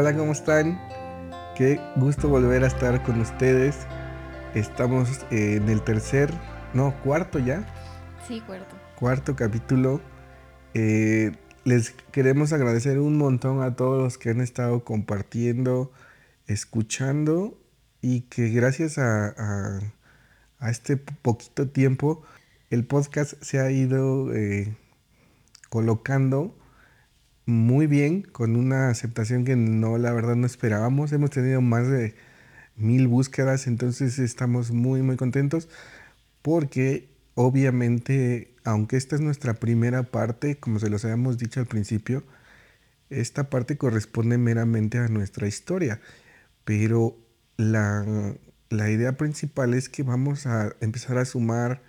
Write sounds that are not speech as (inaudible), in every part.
Hola, ¿cómo están? Qué gusto volver a estar con ustedes. Estamos en el tercer, no, cuarto ya. Sí, cuarto. Cuarto capítulo. Eh, les queremos agradecer un montón a todos los que han estado compartiendo, escuchando y que gracias a, este poquito tiempo el podcast se ha ido eh, colocando muy bien, con una aceptación que no, la verdad no esperábamos. Hemos tenido más de mil búsquedas, entonces estamos muy, muy contentos porque obviamente, aunque esta es nuestra primera parte, como se los habíamos dicho al principio, esta parte corresponde meramente a nuestra historia, pero la, la idea principal es que vamos a empezar a sumar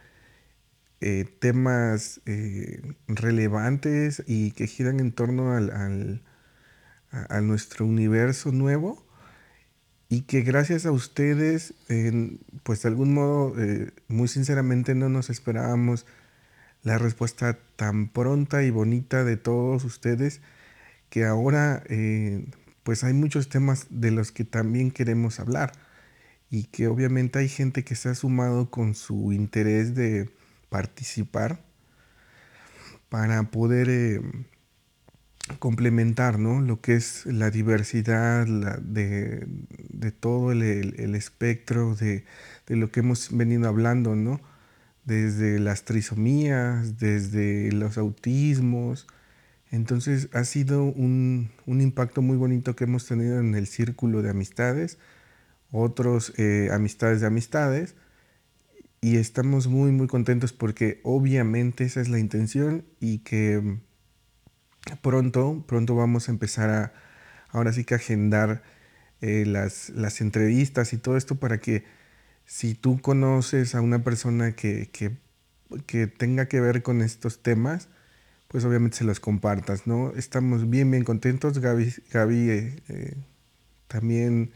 eh, temas eh, relevantes y que giran en torno al, a, nuestro universo nuevo y que gracias a ustedes, pues de algún modo, eh, muy sinceramente no nos esperábamos la respuesta tan pronta y bonita de todos ustedes, que ahora pues hay muchos temas de los que también queremos hablar y que obviamente hay gente que se ha sumado con su interés de participar para poder eh, complementar lo que es la diversidad de, todo el, espectro de, lo que hemos venido hablando, ¿no? desde las trisomías, desde los autismos. Entonces ha sido un, impacto muy bonito que hemos tenido en el círculo de amistades, otros eh, amistades de amistades, y estamos muy muy contentos porque obviamente esa es la intención y que pronto, pronto vamos a empezar a, ahora sí que agendar eh, las, las, entrevistas y todo esto para que si tú conoces a una persona que, que, que, tenga que ver con estos temas, pues obviamente se los compartas, ¿no? Estamos bien, bien contentos. Gaby, Gaby eh, eh, también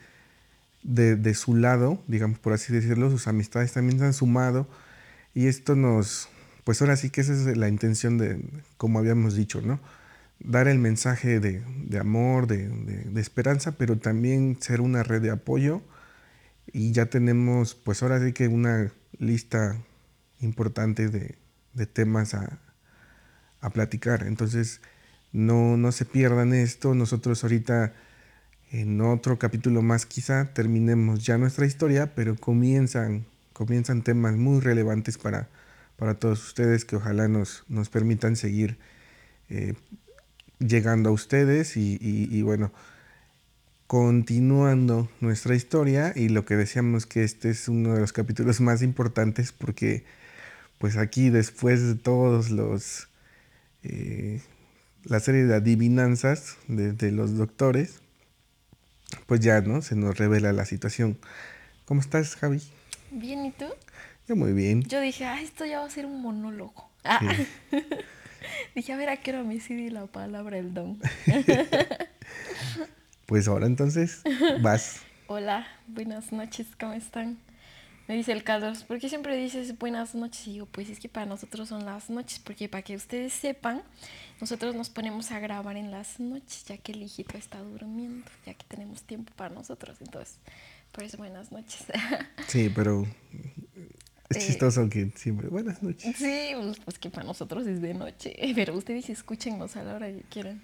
de, su lado, digamos por así decirlo, sus amistades también se han sumado y esto nos, pues ahora sí que esa es la intención de, como habíamos dicho, ¿no? Dar el mensaje de, amor, de, esperanza, pero también ser una red de apoyo y ya tenemos, pues ahora sí que una lista importante de, temas a, a platicar. Entonces, no, no se pierdan esto. Nosotros ahorita en otro capítulo más quizá terminemos ya nuestra historia, pero comienzan, comienzan temas muy relevantes para, para todos ustedes que ojalá nos, nos permitan seguir eh, llegando a ustedes y, bueno, continuando nuestra historia. Y lo que decíamos que este es uno de los capítulos más importantes porque pues aquí después de todos los... Eh, la serie de adivinanzas de los doctores, pues ya, ¿no? Se nos revela la situación. ¿Cómo estás, Javi? Bien, ¿y tú? Yo muy bien. Yo dije, ah, esto ya va a ser un monólogo. Ah. (laughs) dije, a ver, ¿a qué hora me decidí la palabra el don? (laughs) pues ahora entonces, vas. (laughs) Hola, buenas noches, ¿cómo están? Me dice el Carlos, ¿por qué siempre dices buenas noches? Y digo, pues es que para nosotros son las noches, porque para que ustedes sepan, nosotros nos ponemos a grabar en las noches, ya que el hijito está durmiendo, ya que tenemos tiempo para nosotros. Entonces, por eso buenas noches. (laughs) Sí, pero es eh, chistoso que siempre buenas noches. Sí, pues, pues, que para nosotros es de noche, (laughs) pero ustedes escúchenos a la hora que quieran.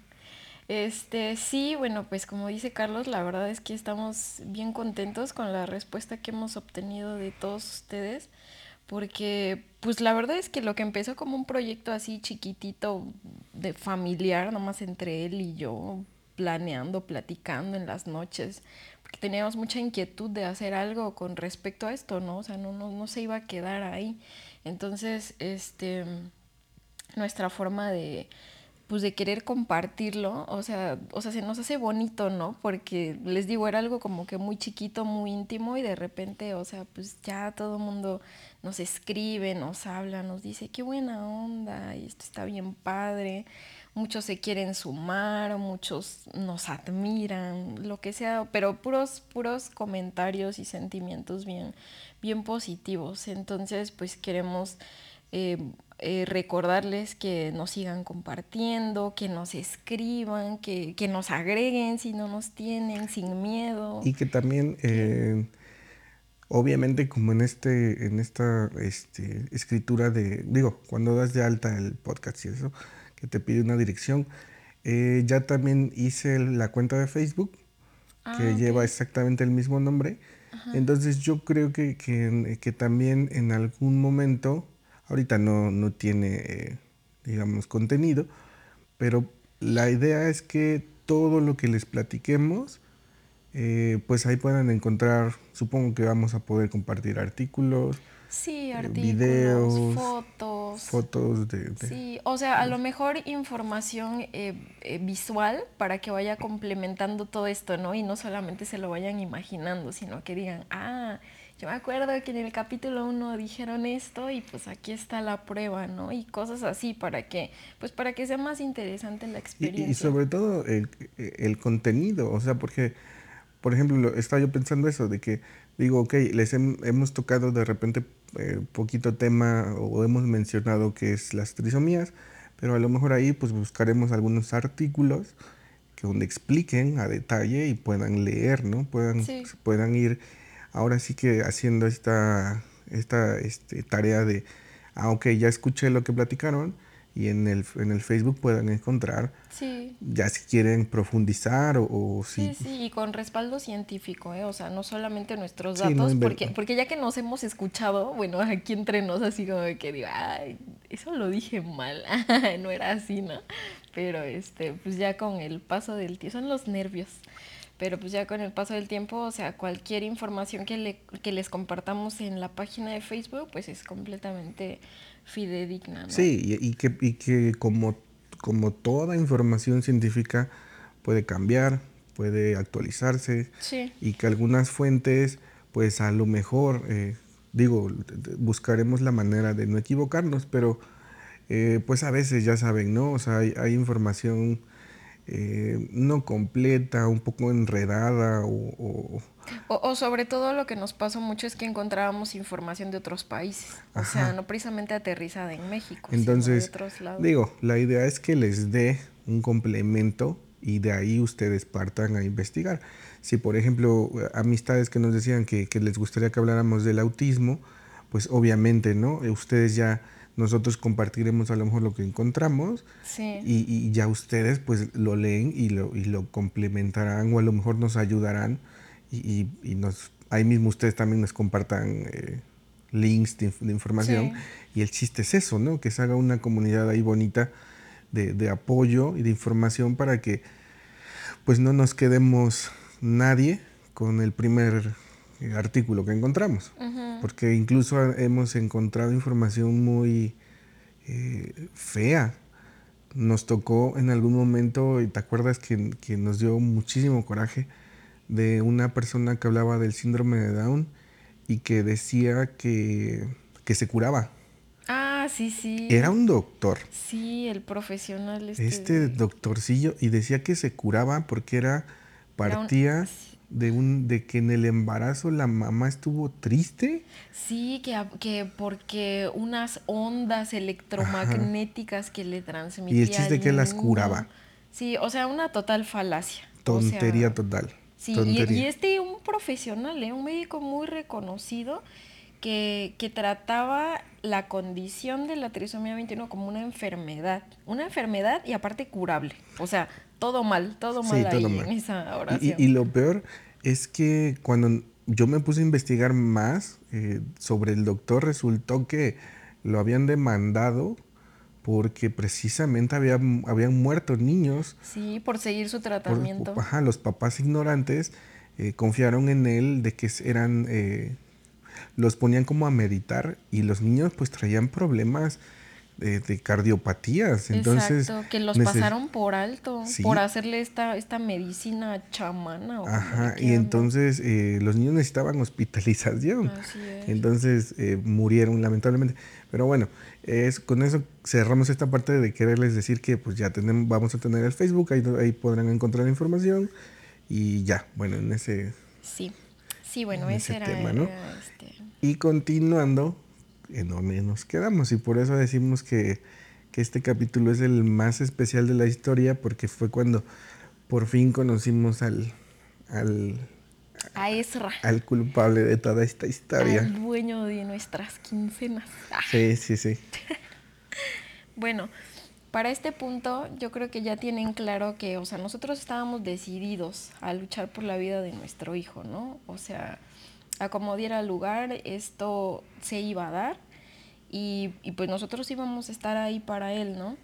Este, sí, bueno, pues como dice Carlos, la verdad es que estamos bien contentos con la respuesta que hemos obtenido de todos ustedes, porque pues la verdad es que lo que empezó como un proyecto así chiquitito de familiar, nomás entre él y yo, planeando, platicando en las noches, porque teníamos mucha inquietud de hacer algo con respecto a esto, ¿no? O sea, no, no, no se iba a quedar ahí. Entonces, este, nuestra forma de pues de querer compartirlo, o sea, o sea, se nos hace bonito, ¿no? Porque les digo, era algo como que muy chiquito, muy íntimo y de repente, o sea, pues ya todo el mundo nos escribe, nos habla, nos dice, qué buena onda, y esto está bien padre, muchos se quieren sumar, muchos nos admiran, lo que sea, pero puros, puros comentarios y sentimientos bien, bien positivos. Entonces, pues queremos... Eh, eh, recordarles que nos sigan compartiendo, que nos escriban, que, que, nos agreguen si no nos tienen, sin miedo. Y que también, eh, obviamente, como en este, en esta este, escritura de, digo, cuando das de alta el podcast y eso, que te pide una dirección, eh, ya también hice la cuenta de Facebook, que ah, lleva exactamente el mismo nombre. Entonces yo creo que, que, que, también en algún momento, ahorita no, no tiene, eh, digamos, contenido, pero la idea es que todo lo que les platiquemos, eh, pues ahí puedan encontrar, supongo que vamos a poder compartir artículos, Sí, eh, artículos, videos, fotos. Fotos de, Sí, o sea, a lo mejor información eh, eh, visual para que vaya complementando todo esto, ¿no? Y no solamente se lo vayan imaginando, sino que digan, ah, yo me acuerdo que en el capítulo 1 dijeron esto y pues aquí está la prueba, ¿no? Y cosas así para que, pues para que sea más interesante la experiencia. Y, sobre todo el, el contenido, o sea, porque, por ejemplo, estaba yo pensando eso, de que digo, ok, les hemos tocado de repente eh, poquito tema o hemos mencionado que es las trisomías, pero a lo mejor ahí pues buscaremos algunos artículos que donde expliquen a detalle y puedan leer, ¿no? Puedan, puedan ir ahora sí que haciendo esta, esta este, tarea de, ah, ok, ya escuché lo que platicaron, y en el, en el Facebook puedan encontrar sí. ya si quieren profundizar o, si... Sí, sí, y con respaldo científico, ¿eh? o sea, no solamente nuestros datos, porque, porque ya que nos hemos escuchado, bueno, (laughs) aquí entre nos así como que digo, ay, eso lo dije mal, (laughs) no era así, ¿no? Pero este, pues ya con el paso del tiempo, son los nervios, pero pues ya con el paso del tiempo, o sea, cualquier información que, le, que les compartamos en la página de Facebook, pues es completamente fidedigna. ¿no? Sí, y, que, y que como, como toda información científica puede cambiar, puede actualizarse y que algunas fuentes, pues a lo mejor, eh, digo, buscaremos la manera de no equivocarnos, pero eh, pues a veces ya saben, ¿no? O sea, hay, hay información eh, no completa, un poco enredada o, o, sobre todo lo que nos pasó mucho es que encontrábamos información de otros países, o sea, no precisamente aterrizada en México. Entonces, sino de otros lados. digo, la idea es que les dé un complemento y de ahí ustedes partan a investigar. Si, por ejemplo, amistades que nos decían que, que les gustaría que habláramos del autismo, pues obviamente, ¿no? Ustedes ya nosotros compartiremos a lo mejor lo que encontramos y, ya ustedes pues lo leen y lo, y lo complementarán o a lo mejor nos ayudarán y, nos, ahí mismo ustedes también nos compartan eh, links de, información. Y el chiste es eso, ¿no? Que se haga una comunidad ahí bonita de, apoyo y de información para que pues no nos quedemos nadie con el primer artículo que encontramos. Porque incluso hemos encontrado información muy eh, fea. Nos tocó en algún momento, y te acuerdas que, que, nos dio muchísimo coraje, de una persona que hablaba del síndrome de Down y que decía que, que se curaba. Ah, sí, sí. Era un doctor. Sí, el profesional. Este, este doctorcillo, y decía que se curaba porque era, partía de un de que en el embarazo la mamá estuvo triste. Sí, que, que porque unas ondas electromagnéticas que le transmitían. Y el chiste que las curaba. Sí, o sea, una total falacia. Tontería total. Sí, y, este un profesional, ¿eh? un médico muy reconocido que, que, trataba la condición de la trisomía 21 como una enfermedad, una enfermedad y aparte curable. O sea, todo mal, todo mal ahí en esa oración. Y, lo peor es que cuando yo me puse a investigar más eh, sobre el doctor, resultó que lo habían demandado porque precisamente había, habían muerto niños. Sí, por seguir su tratamiento. ajá, los papás ignorantes eh, confiaron en él de que eran, eh, los ponían como a meditar y los niños pues traían problemas de, cardiopatías. Entonces, Exacto, que los pasaron por alto, por hacerle esta, esta medicina chamana. Ajá, y entonces eh, los niños necesitaban hospitalización. Así es. Entonces eh, murieron lamentablemente. Pero bueno, es, con eso cerramos esta parte de quererles decir que pues ya tenemos, vamos a tener el Facebook, ahí, ahí podrán encontrar la información y ya, bueno, en ese... Sí, sí, bueno, ese, era, tema, ¿no? Este y continuando, enorme nos quedamos y por eso decimos que, que este capítulo es el más especial de la historia porque fue cuando por fin conocimos al, al, a Ezra. Al culpable de toda esta historia. Al dueño de nuestras quincenas. Sí, sí, sí. (laughs) bueno, para este punto yo creo que ya tienen claro que, o sea, nosotros estábamos decididos a luchar por la vida de nuestro hijo, ¿no? O sea, a como lugar, esto se iba a dar y, y pues nosotros íbamos a estar ahí para él, ¿no?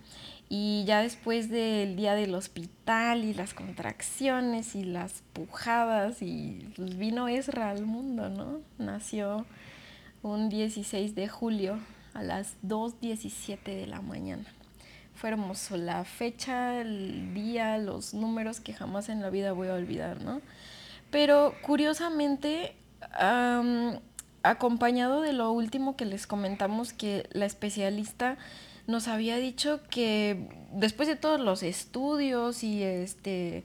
Y ya después del día del hospital y las contracciones y las pujadas y vino Ezra al mundo, ¿no? Nació un 16 de julio a las 2.17 de la mañana. Fue hermoso la fecha, el día, los números que jamás en la vida voy a olvidar, ¿no? Pero curiosamente, acompañado de lo último que les comentamos que la especialista nos había dicho que después de todos los estudios y este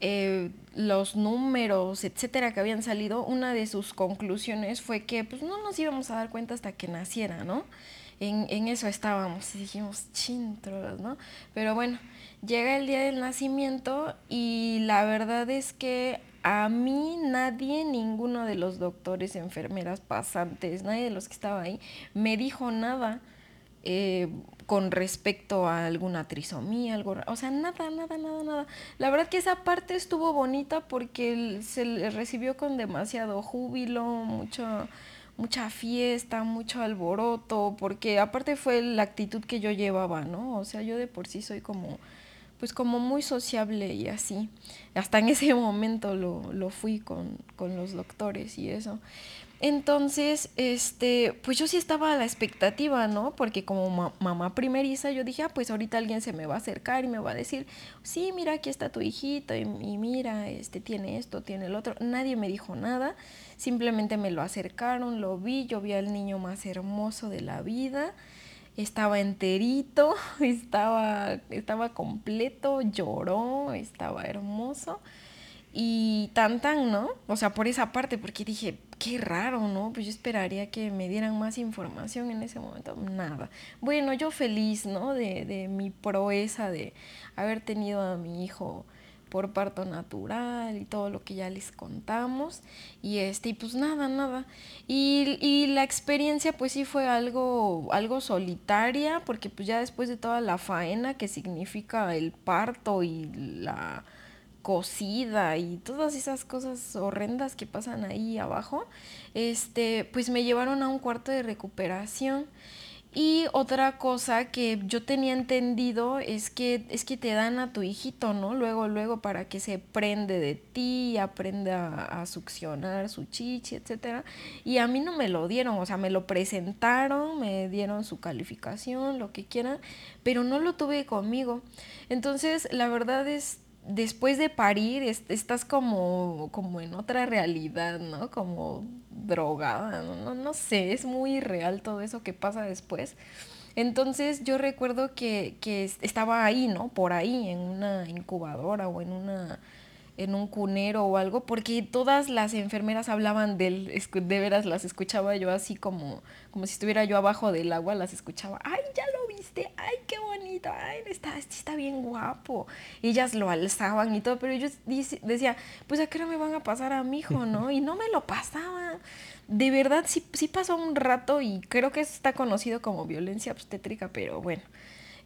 eh, los números, etcétera, que habían salido, una de sus conclusiones fue que pues no nos íbamos a dar cuenta hasta que naciera, ¿no? En, en eso estábamos y dijimos, chintros, ¿no? Pero bueno, llega el día del nacimiento y la verdad es que a mí nadie, ninguno de los doctores, enfermeras, pasantes, nadie de los que estaba ahí, me dijo nada eh, con respecto a alguna trisomía, algo, o sea, nada, nada, nada, nada. La verdad que esa parte estuvo bonita porque se le recibió con demasiado júbilo, mucho, mucha fiesta, mucho alboroto, porque aparte fue la actitud que yo llevaba, ¿no? O sea, yo de por sí soy como, pues como muy sociable y así. Hasta en ese (laughs) momento lo, lo fui con, con los doctores y eso. Entonces, este, pues yo sí estaba a la expectativa, ¿no? Porque como mamá primeriza, yo dije, ah, pues ahorita alguien se me va a acercar y me va a decir, sí, mira, aquí está tu hijito y, y mira, este, tiene esto, tiene el otro. Nadie me dijo nada, simplemente me lo acercaron, lo vi, yo vi al niño más hermoso de la vida estaba enterito, (laughs) estaba, estaba completo, lloró, estaba hermoso. Y tan tan, ¿no? O sea, por esa parte, porque dije, qué raro, ¿no? Pues yo esperaría que me dieran más información en ese momento. Nada. Bueno, yo feliz, ¿no? De, de mi proeza de haber tenido a mi hijo por parto natural y todo lo que ya les contamos. Y este, y pues nada, nada. Y, y, la experiencia pues sí fue algo, algo solitaria, porque pues ya después de toda la faena que significa el parto y la cocida y todas esas cosas horrendas que pasan ahí abajo, este, pues me llevaron a un cuarto de recuperación. Y otra cosa que yo tenía entendido es que es que te dan a tu hijito, ¿no? Luego, luego para que se prende de ti, aprenda a, succionar su chichi, etcétera. Y a mí no me lo dieron, o sea, me lo presentaron, me dieron su calificación, lo que quieran, pero no lo tuve conmigo. Entonces, la verdad es después de parir estás como, como en otra realidad, ¿no? Como drogada, ¿no? no sé, es muy real todo eso que pasa después. Entonces yo recuerdo que, que estaba ahí, ¿no? Por ahí, en una incubadora o en una en un cunero o algo, porque todas las enfermeras hablaban de él, de veras las escuchaba yo así como, como si estuviera yo abajo del agua, las escuchaba, ay, ya lo viste, ay, qué bonito, ay, está, está bien guapo. Y ellas lo alzaban y todo, pero yo decía, pues a qué no me van a pasar a mi hijo, (laughs) ¿no? Y no me lo pasaban. De verdad, sí, sí pasó un rato y creo que está conocido como violencia obstétrica, pero bueno.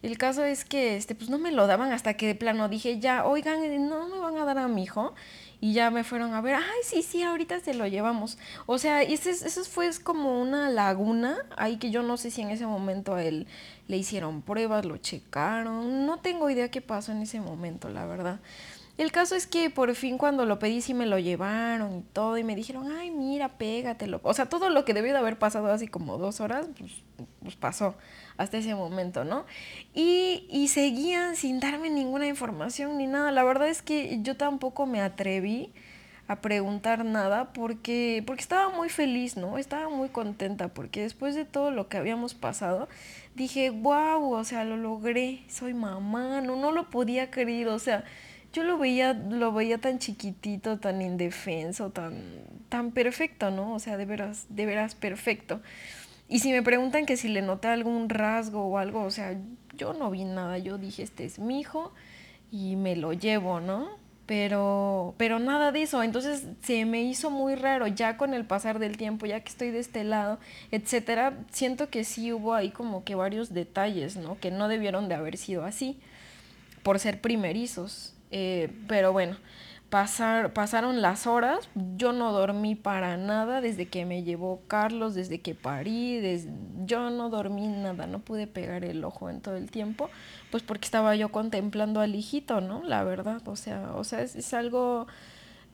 El caso es que este, pues no me lo daban hasta que de plano dije, ya, oigan, no me van a dar a mi hijo. Y ya me fueron a ver, ay, sí, sí, ahorita se lo llevamos. O sea, ese, eso fue como una laguna, ahí que yo no sé si en ese momento a él le hicieron pruebas, lo checaron. No tengo idea qué pasó en ese momento, la verdad. El caso es que por fin cuando lo pedí sí me lo llevaron y todo y me dijeron, ay, mira, pégatelo. O sea, todo lo que debió de haber pasado así como dos horas, pues, pues pasó hasta ese momento, ¿no? Y, y seguían sin darme ninguna información ni nada. La verdad es que yo tampoco me atreví a preguntar nada porque, porque estaba muy feliz, ¿no? Estaba muy contenta porque después de todo lo que habíamos pasado, dije, wow, o sea, lo logré, soy mamá, no, no lo podía creer, o sea, yo lo veía, lo veía tan chiquitito, tan indefenso, tan, tan perfecto, ¿no? O sea, de veras, de veras perfecto. Y si me preguntan que si le noté algún rasgo o algo, o sea, yo no vi nada. Yo dije, este es mi hijo y me lo llevo, ¿no? Pero, pero nada de eso. Entonces se me hizo muy raro ya con el pasar del tiempo, ya que estoy de este lado, etcétera. Siento que sí hubo ahí como que varios detalles, ¿no? Que no debieron de haber sido así por ser primerizos. Eh, pero bueno, Pasar, pasaron las horas, yo no dormí para nada desde que me llevó Carlos, desde que parí, yo no dormí nada, no pude pegar el ojo en todo el tiempo, pues porque estaba yo contemplando al hijito, ¿no? La verdad, o sea, o sea, es, algo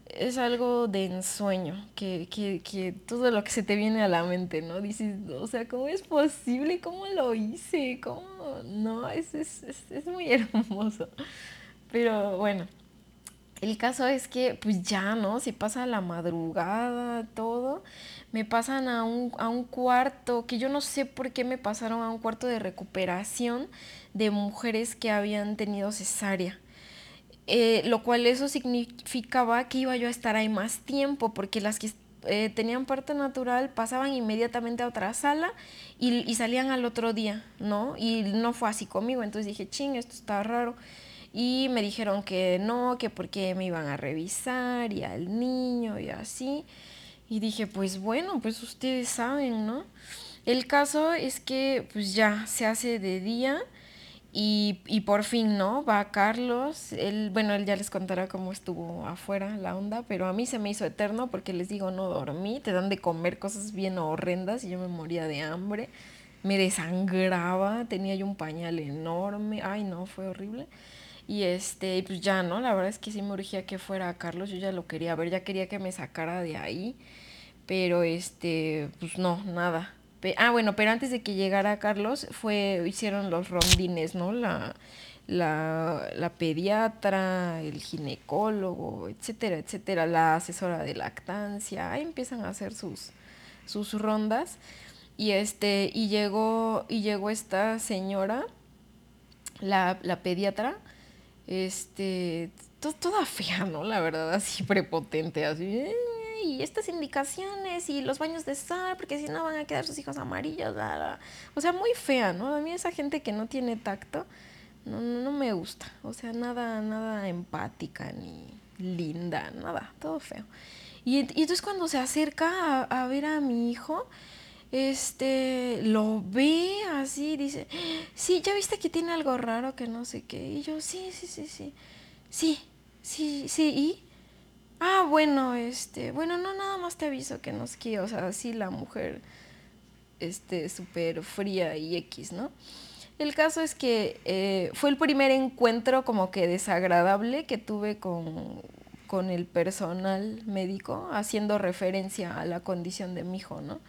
es algo de ensueño, que, que, que, todo lo que se te viene a la mente, ¿no? Dices, o sea, ¿cómo es posible? ¿Cómo lo hice? ¿Cómo? No, es, es, es muy (laughs) hermoso. Pero bueno, el caso es que, pues ya, ¿no? Se pasa la madrugada, todo. Me pasan a un, a un cuarto, que yo no sé por qué me pasaron a un cuarto de recuperación de mujeres que habían tenido cesárea. Eh, lo cual eso significaba que iba yo a estar ahí más tiempo, porque las que eh, tenían parto natural pasaban inmediatamente a otra sala y, y salían al otro día, ¿no? Y no fue así conmigo, entonces dije, ching, esto está raro y me dijeron que no, que porque me iban a revisar y al niño y así. Y dije, pues bueno, pues ustedes saben, ¿no? El caso es que pues ya se hace de día y, y por fin, ¿no? Va Carlos, él, bueno, él ya les contará cómo estuvo afuera la onda, pero a mí se me hizo eterno porque les digo, no dormí, te dan de comer cosas bien horrendas y yo me moría de hambre, me desangraba, tenía yo un pañal enorme, ay no, fue horrible. Y este, pues ya, ¿no? La verdad es que sí me urgía que fuera Carlos, yo ya lo quería ver, ya quería que me sacara de ahí, pero este, pues no, nada. ah, bueno, pero antes de que llegara Carlos, fue, hicieron los rondines, ¿no? La, la, la pediatra, el ginecólogo, etcétera, etcétera, la asesora de lactancia, ahí empiezan a hacer sus, sus rondas. Y este, y llegó, y llegó esta señora, la, la pediatra, este, toda fea, ¿no? La verdad, así prepotente, así, y estas indicaciones y los baños de sal, porque si no van a quedar sus hijos amarillos, o sea, muy fea, ¿no? A mí esa gente que no tiene tacto, no, no me gusta, o sea, nada, nada empática ni linda, nada, todo feo. Y, entonces cuando se acerca a ver a mi hijo, este, lo ve así, dice, sí, ya viste que tiene algo raro que no sé qué. Y yo, sí, sí, sí, sí, sí, sí, sí, y, ah, bueno, este, bueno, no, nada más te aviso que nos quiere, o sea, así la mujer, este, súper fría y X, ¿no? El caso es que eh, fue el primer encuentro como que desagradable que tuve con, con el personal médico, haciendo referencia a la condición de mi hijo, ¿no?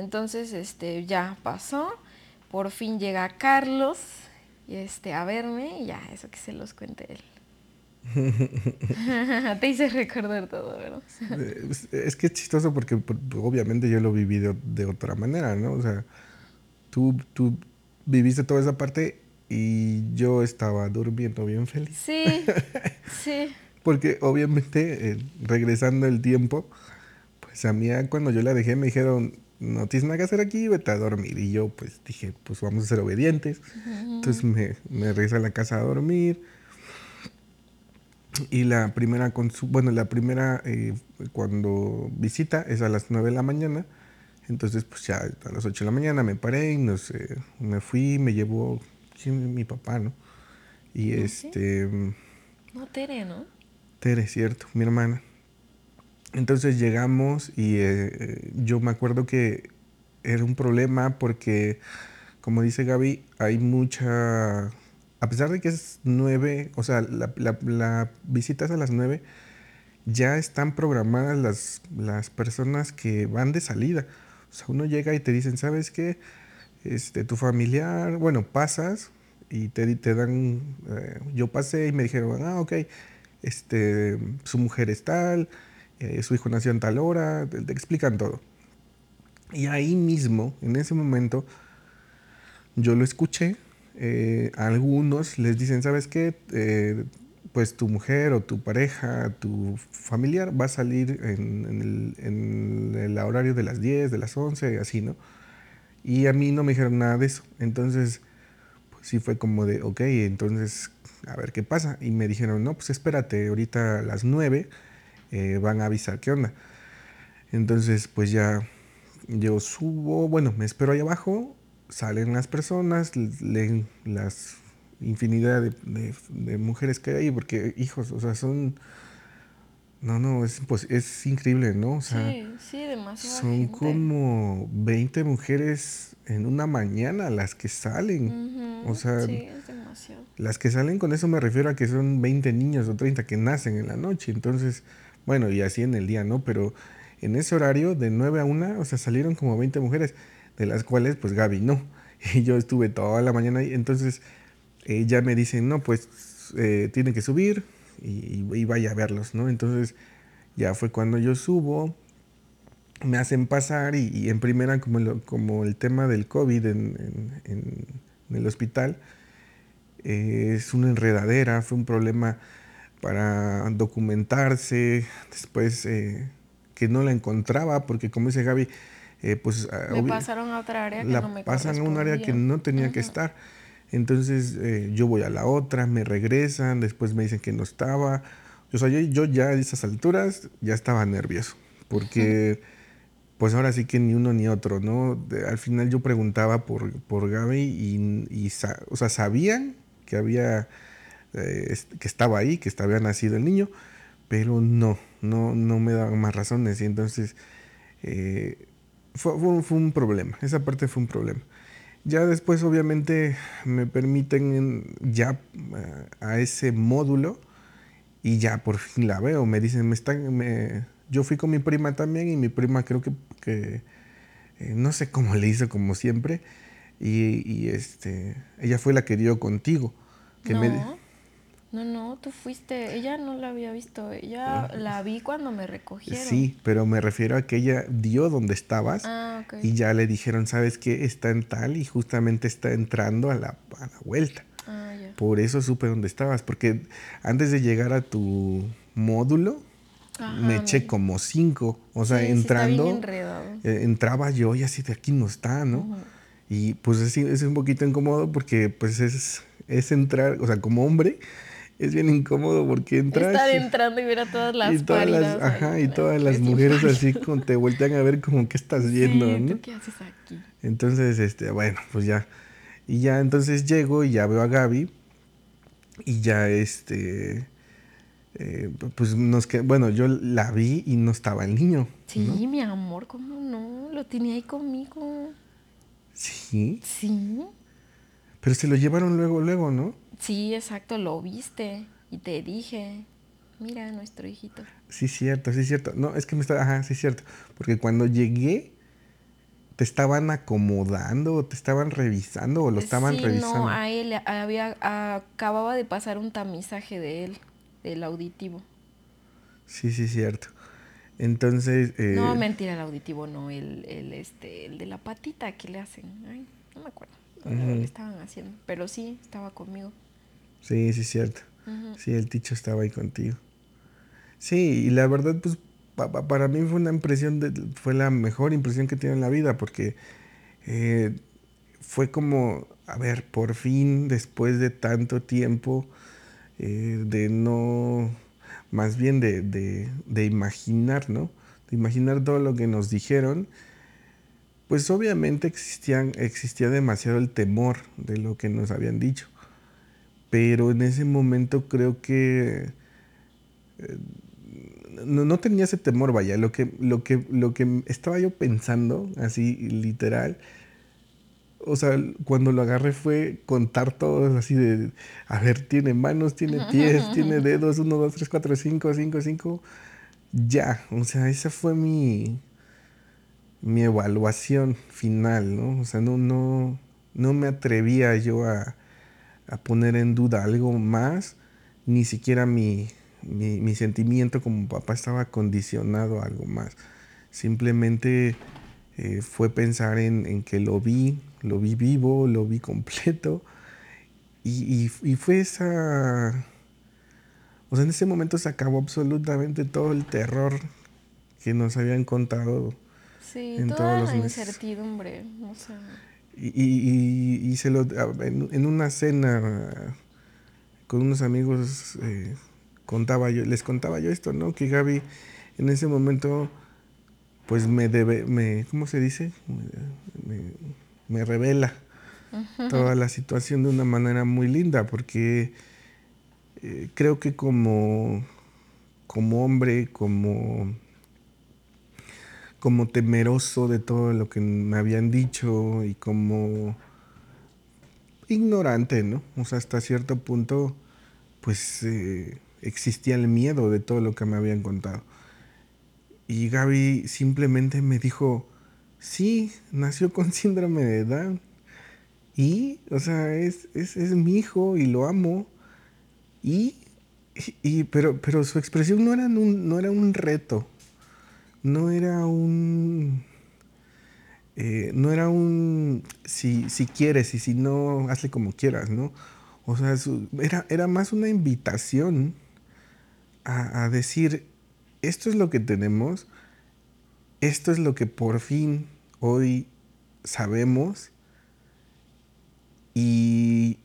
Entonces, este, ya pasó. Por fin llega Carlos este, a verme y ya, eso que se los cuente él. (laughs) Te hice recordar todo, ¿verdad? Eh, es que es chistoso porque obviamente yo lo viví de, otra manera, ¿no? O sea, tú, tú viviste toda esa parte y yo estaba durmiendo bien feliz. Sí, sí. (laughs) porque obviamente, eh, regresando el tiempo, pues a mí cuando yo la dejé me dijeron, no tienes nada que hacer aquí, vete a dormir. Y yo pues dije, pues vamos a ser obedientes. Entonces me, me regresé a la casa a dormir. Y la primera, bueno, la primera eh, cuando visita es a las 9 de la mañana. Entonces pues ya a las 8 de la mañana me paré y no sé, me fui, me llevó mi papá, ¿no? Y este... No, Tere, ¿no? Tere, cierto, mi hermana. Entonces llegamos y eh, yo me acuerdo que era un problema porque, como dice Gaby, hay mucha... A pesar de que es nueve, o sea, la, la, visita es a las nueve, ya están programadas las, las personas que van de salida. O sea, uno llega y te dicen, ¿sabes qué? Este, tu familiar, bueno, pasas y te, te dan, eh, yo pasé y me dijeron, ah, ok, este, su mujer es tal, eh, su hijo nació en tal hora, te, explican todo. Y ahí mismo, en ese momento, yo lo escuché. Eh, algunos les dicen, ¿sabes qué? Eh, pues tu mujer o tu pareja, tu familiar va a salir en, el, horario de las 10, de las 11, así, ¿no? Y a mí no me dijeron nada de eso. Entonces, pues sí fue como de, ok, entonces, a ver qué pasa. Y me dijeron, no, pues espérate, ahorita las 9 eh, van a avisar qué onda. Entonces, pues ya yo subo, bueno, me espero ahí abajo, salen las personas, leen las infinidad de, mujeres que hay ahí, porque hijos, o sea, son... No, no, es, pues, es increíble, ¿no? O sea, sí, sí, demasiado. Son como 20 mujeres en una mañana las que salen. O sea, sí, es demasiado. las que salen con eso me refiero a que son 20 niños o 30 que nacen en la noche. Entonces, bueno, y así en el día, ¿no? Pero en ese horario de 9 a 1, o sea, salieron como 20 mujeres, de las cuales pues Gaby no. (laughs) Y yo estuve toda la mañana ahí. Entonces, eh, ya me dicen, no, pues eh, tienen que subir y, vaya a verlos, ¿no? Entonces, ya fue cuando yo subo, me hacen pasar y, en primera, como, como el tema del COVID en, en, el hospital, eh, es una enredadera, fue un problema para documentarse, después que no la encontraba, porque como dice Gaby, eh, pues... Ah, me pasaron a otra área que la no me pasan a un área que no tenía que estar. Entonces eh, yo voy a la otra, me regresan, después me dicen que no estaba. O sea, yo, ya a esas alturas ya estaba nervioso, porque pues ahora sí que ni uno ni otro, ¿no? al final yo preguntaba por, por Gaby y, o sea, sabían que había, eh, que estaba ahí, que había nacido el niño, pero no, no, no me daban más razones y entonces eh, fue, un problema, esa parte fue un problema. Ya después obviamente me permiten ya eh, a ese módulo y ya por fin la veo, me dicen, me están, me, yo fui con mi prima también y mi prima creo que, que eh, no sé cómo le hizo como siempre y, este, ella fue la que dio contigo. Que me, no, no, tú fuiste. Ella no la había visto. Ella ah. la vi cuando me recogieron. Sí, pero me refiero a que ella dio donde estabas ah, y ya le dijeron, ¿sabes qué? Está en tal y justamente está entrando a la, a la vuelta. Ah, ya. Por eso supe dónde estabas, porque antes de llegar a tu módulo, me eché como cinco. O sea, entrando, eh, entraba yo y así de aquí no está, ¿no? Y pues es, es un poquito incómodo porque pues es, es entrar, o sea, como hombre es bien incómodo porque entras. Estar entrando y ver a todas las y todas las, ajá, y todas las mujeres así (laughs) te voltean a ver como que estás yendo, ¿no? ¿Qué haces aquí? Entonces, este, bueno, pues ya. Y ya entonces llego y ya veo a Gaby. Y ya este. Eh, pues nos que bueno, yo la vi y no estaba el niño. Sí, mi amor, ¿cómo no? Lo tenía ahí conmigo. ¿Sí? Sí. Pero se lo llevaron luego, luego, ¿no? Sí, exacto, lo viste y te dije, mira nuestro hijito. Sí, cierto, sí, cierto. No, es que me está, ajá, sí, cierto. Porque cuando llegué, te estaban acomodando te estaban revisando o lo estaban sí, revisando. No, a él había, acababa de pasar un tamizaje de él, del auditivo. Sí, sí, cierto. Entonces. Eh... No, mentira, el auditivo no, el, el, este, el de la patita que le hacen. Ay, no me acuerdo. Le estaban haciendo. Pero sí, estaba conmigo. Sí, sí, es cierto. Sí, el ticho estaba ahí contigo. Sí, y la verdad, pues para mí fue una impresión, de, fue la mejor impresión que tiene en la vida, porque eh, fue como, a ver, por fin, después de tanto tiempo, eh, de no, más bien de, de, de, imaginar, ¿no? De imaginar todo lo que nos dijeron, pues obviamente existían, existía demasiado el temor de lo que nos habían dicho pero en ese momento creo que eh, no, tenía ese temor, vaya, lo que, lo, que, lo que estaba yo pensando, así literal, o sea, cuando lo agarré fue contar todo así de, a ver, tiene manos, tiene pies, (laughs) tiene dedos, uno, dos, tres, cuatro, cinco, cinco, cinco, ya, o sea, esa fue mi, mi evaluación final, ¿no? O sea, no, no, no me atrevía yo a, a poner en duda algo más, ni siquiera mi, mi, sentimiento como papá estaba condicionado a algo más. Simplemente eh, fue pensar en, que lo vi, lo vi vivo, lo vi completo. Y, y, fue esa... O sea, en ese momento se acabó absolutamente todo el terror que nos habían contado Sí, toda la incertidumbre, no sé. Y, y, se lo, en, una cena con unos amigos eh, contaba yo, les contaba yo esto, ¿no? Que Gaby en ese momento, pues me debe, me, ¿cómo se dice? Me, revela toda la situación de una manera muy linda, porque eh, creo que como, como hombre, como como temeroso de todo lo que me habían dicho y como ignorante, ¿no? O sea, hasta cierto punto, pues eh, existía el miedo de todo lo que me habían contado. Y Gaby simplemente me dijo, sí, nació con (laughs) síndrome de Down. Y, o sea, es, es, es mi hijo y lo amo. Y, y, pero, pero su expresión no era un, no era un reto, no era un... Eh, no era un si, si, quieres y si no, hazle como quieras, ¿no? O sea, era, era, más una invitación a, decir, esto es lo que tenemos, esto es lo que por fin hoy sabemos y,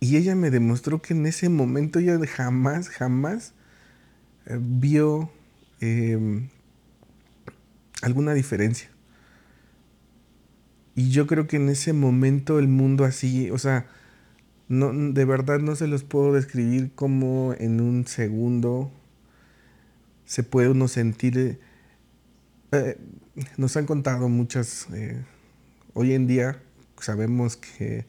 y ella me demostró que en ese momento ella jamás, jamás eh, vio em, alguna diferencia. Y yo creo que en ese momento el mundo así, o sea, no, de verdad no se los puedo describir como en un segundo se puede uno sentir... Eh, nos han contado muchas... Eh, hoy en día sabemos que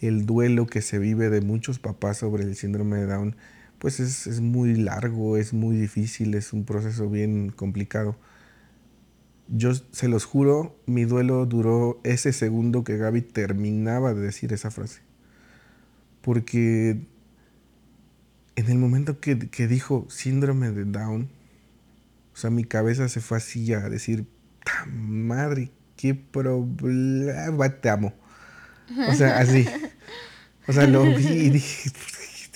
el duelo que se vive de muchos papás sobre el síndrome de Down, pues es, es muy largo, es muy difícil, es un proceso bien complicado yo se los juro, mi duelo duró ese segundo que Gaby terminaba de decir esa frase. Porque en el momento que, dijo síndrome de Down, o sea, mi cabeza se fue así a decir, madre, qué problema, te amo. O sea, así. O sea, lo vi y dije,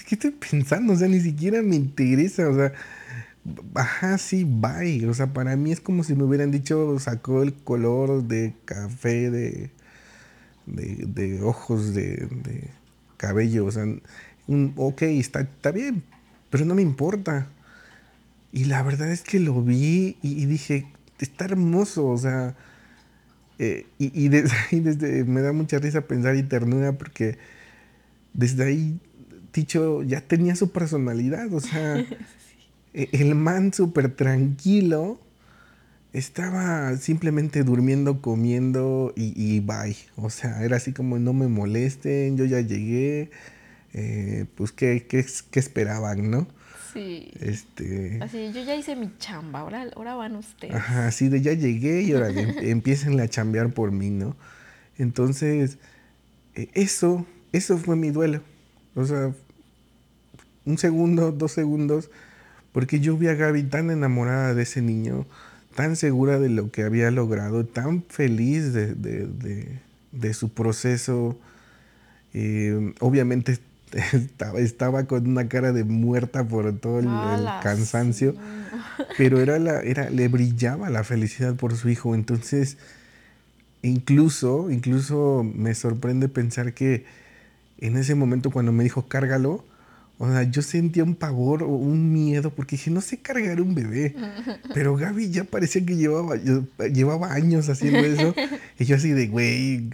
¿qué estoy pensando? O sea, ni siquiera me interesa. O sea, Ajá, sí, bye. O sea, para mí es como si me hubieran dicho, sacó el color de café, de, de, ojos, de, cabello. O sea, un, ok, está, está bien, pero no me importa. Y la verdad es que lo vi y, dije, está hermoso, o sea, eh, y, desde ahí (laughs) desde, me da mucha risa pensar y ternura porque desde ahí Ticho ya tenía su personalidad, o sea, (laughs) el man súper tranquilo estaba simplemente durmiendo, comiendo y, bye. O sea, era así como no me molesten, yo ya llegué, eh, pues ¿qué, qué, qué esperaban, ¿no? Sí. Este... Así, yo ya hice mi chamba, ahora, ahora van ustedes. Ajá, así de ya llegué y ahora em, (laughs) empiecen a chambear por mí, ¿no? Entonces, e-, eso, eso fue mi duelo. O sea, un segundo, dos segundos porque yo vi a Gaby tan enamorada de ese niño, tan segura de lo que había logrado, tan feliz de, su proceso. Eh, obviamente (laughs) estaba, con una cara de muerta por todo el, cansancio, (laughs) pero era la, era, le brillaba la felicidad por su hijo. Entonces, incluso, incluso me sorprende pensar que en ese momento cuando me dijo cárgalo, o sea, yo sentía un pavor o un miedo porque dije, no sé cargar un bebé. (laughs) Pero Gaby ya parecía que llevaba, llevaba años haciendo eso. Y yo así de, güey,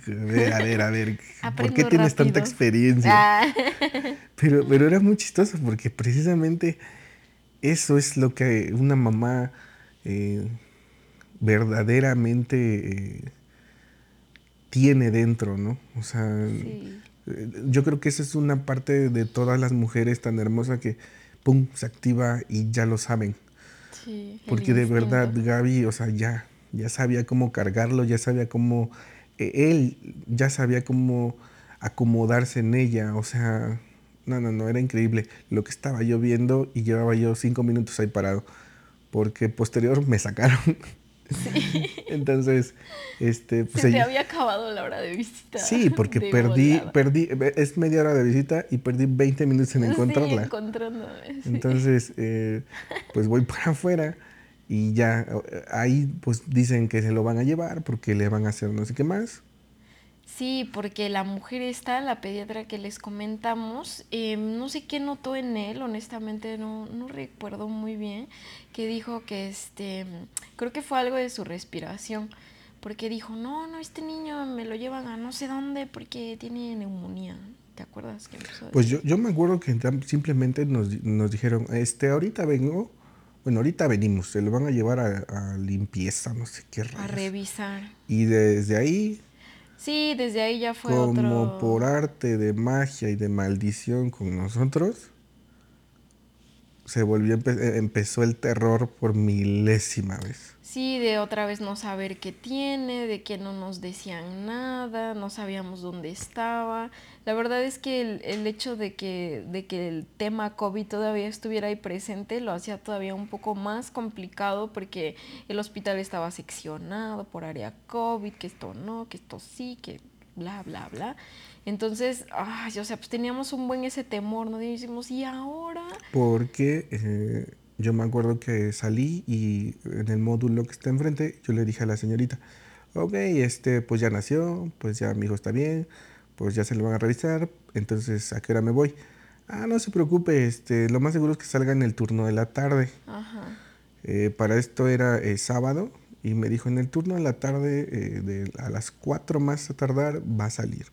a ver, a ver, ¿por qué tienes tanta experiencia? Ah. (laughs) Pero, pero era muy chistoso porque precisamente eso es lo que una mamá eh, verdaderamente eh, tiene dentro, ¿no? O sea, yo creo que esa es una parte de todas las mujeres tan hermosa que, ¡pum!, se activa y ya lo saben. Sí, Porque de verdad Gaby, o sea, ya, ya sabía cómo cargarlo, ya sabía cómo, e, él ya sabía cómo acomodarse en ella, o sea, no, no, no, era increíble lo que estaba yo viendo y llevaba yo cinco minutos ahí parado, porque posterior me sacaron (laughs) (laughs) Entonces, este, pues Se te había acabado la hora de visita. Sí, porque (laughs) perdí, perdí, es media hora de visita y perdí 20 minutos en encontrarla. Sí. Entonces, eh, pues voy para afuera Y ya ahí pues dicen que se lo van a llevar porque le van a hacer no sé qué más. Sí, porque la mujer está, la pediatra que les comentamos, em, no sé qué notó en él, honestamente no, no recuerdo muy bien, que dijo que este, creo que fue algo de su respiración, porque dijo, no, no, este niño me lo llevan a no sé dónde porque tiene neumonía. ¿Te acuerdas que empezó? Pues yo, yo me acuerdo que simplemente nos, nos dijeron, este, ahorita vengo, bueno, ahorita venimos, se lo van a llevar a, limpieza, no sé qué rayos. A revisar. Y desde ahí Sí, desde ahí ya fue como por arte de magia y de maldición con nosotros, se volvió, eh, empezó el terror por milésima vez. Sí, de otra vez no saber qué tiene, de que no nos decían nada, no sabíamos dónde estaba. La verdad es que el, el, hecho de que, de que el tema COVID todavía estuviera ahí presente lo hacía todavía un poco más complicado porque el hospital estaba seccionado por área COVID, que esto no, que esto sí, que bla, bla, bla. Entonces, ay, o sea, pues teníamos un buen ese temor, ¿no? Y decimos, ¿y ahora? Porque... Eh yo me acuerdo que salí y en el módulo que está enfrente, yo le dije a la señorita, ok, este, pues ya nació, pues ya mi hijo está bien, pues ya se lo van a revisar, entonces, ¿a qué hora me voy? Ah, no se preocupe, este, lo más seguro es que salga en el turno de la tarde. Ajá. Eh, para esto era eh, sábado y me dijo, en el turno de la tarde, eh, de, a las 4 más a tardar, va a salir.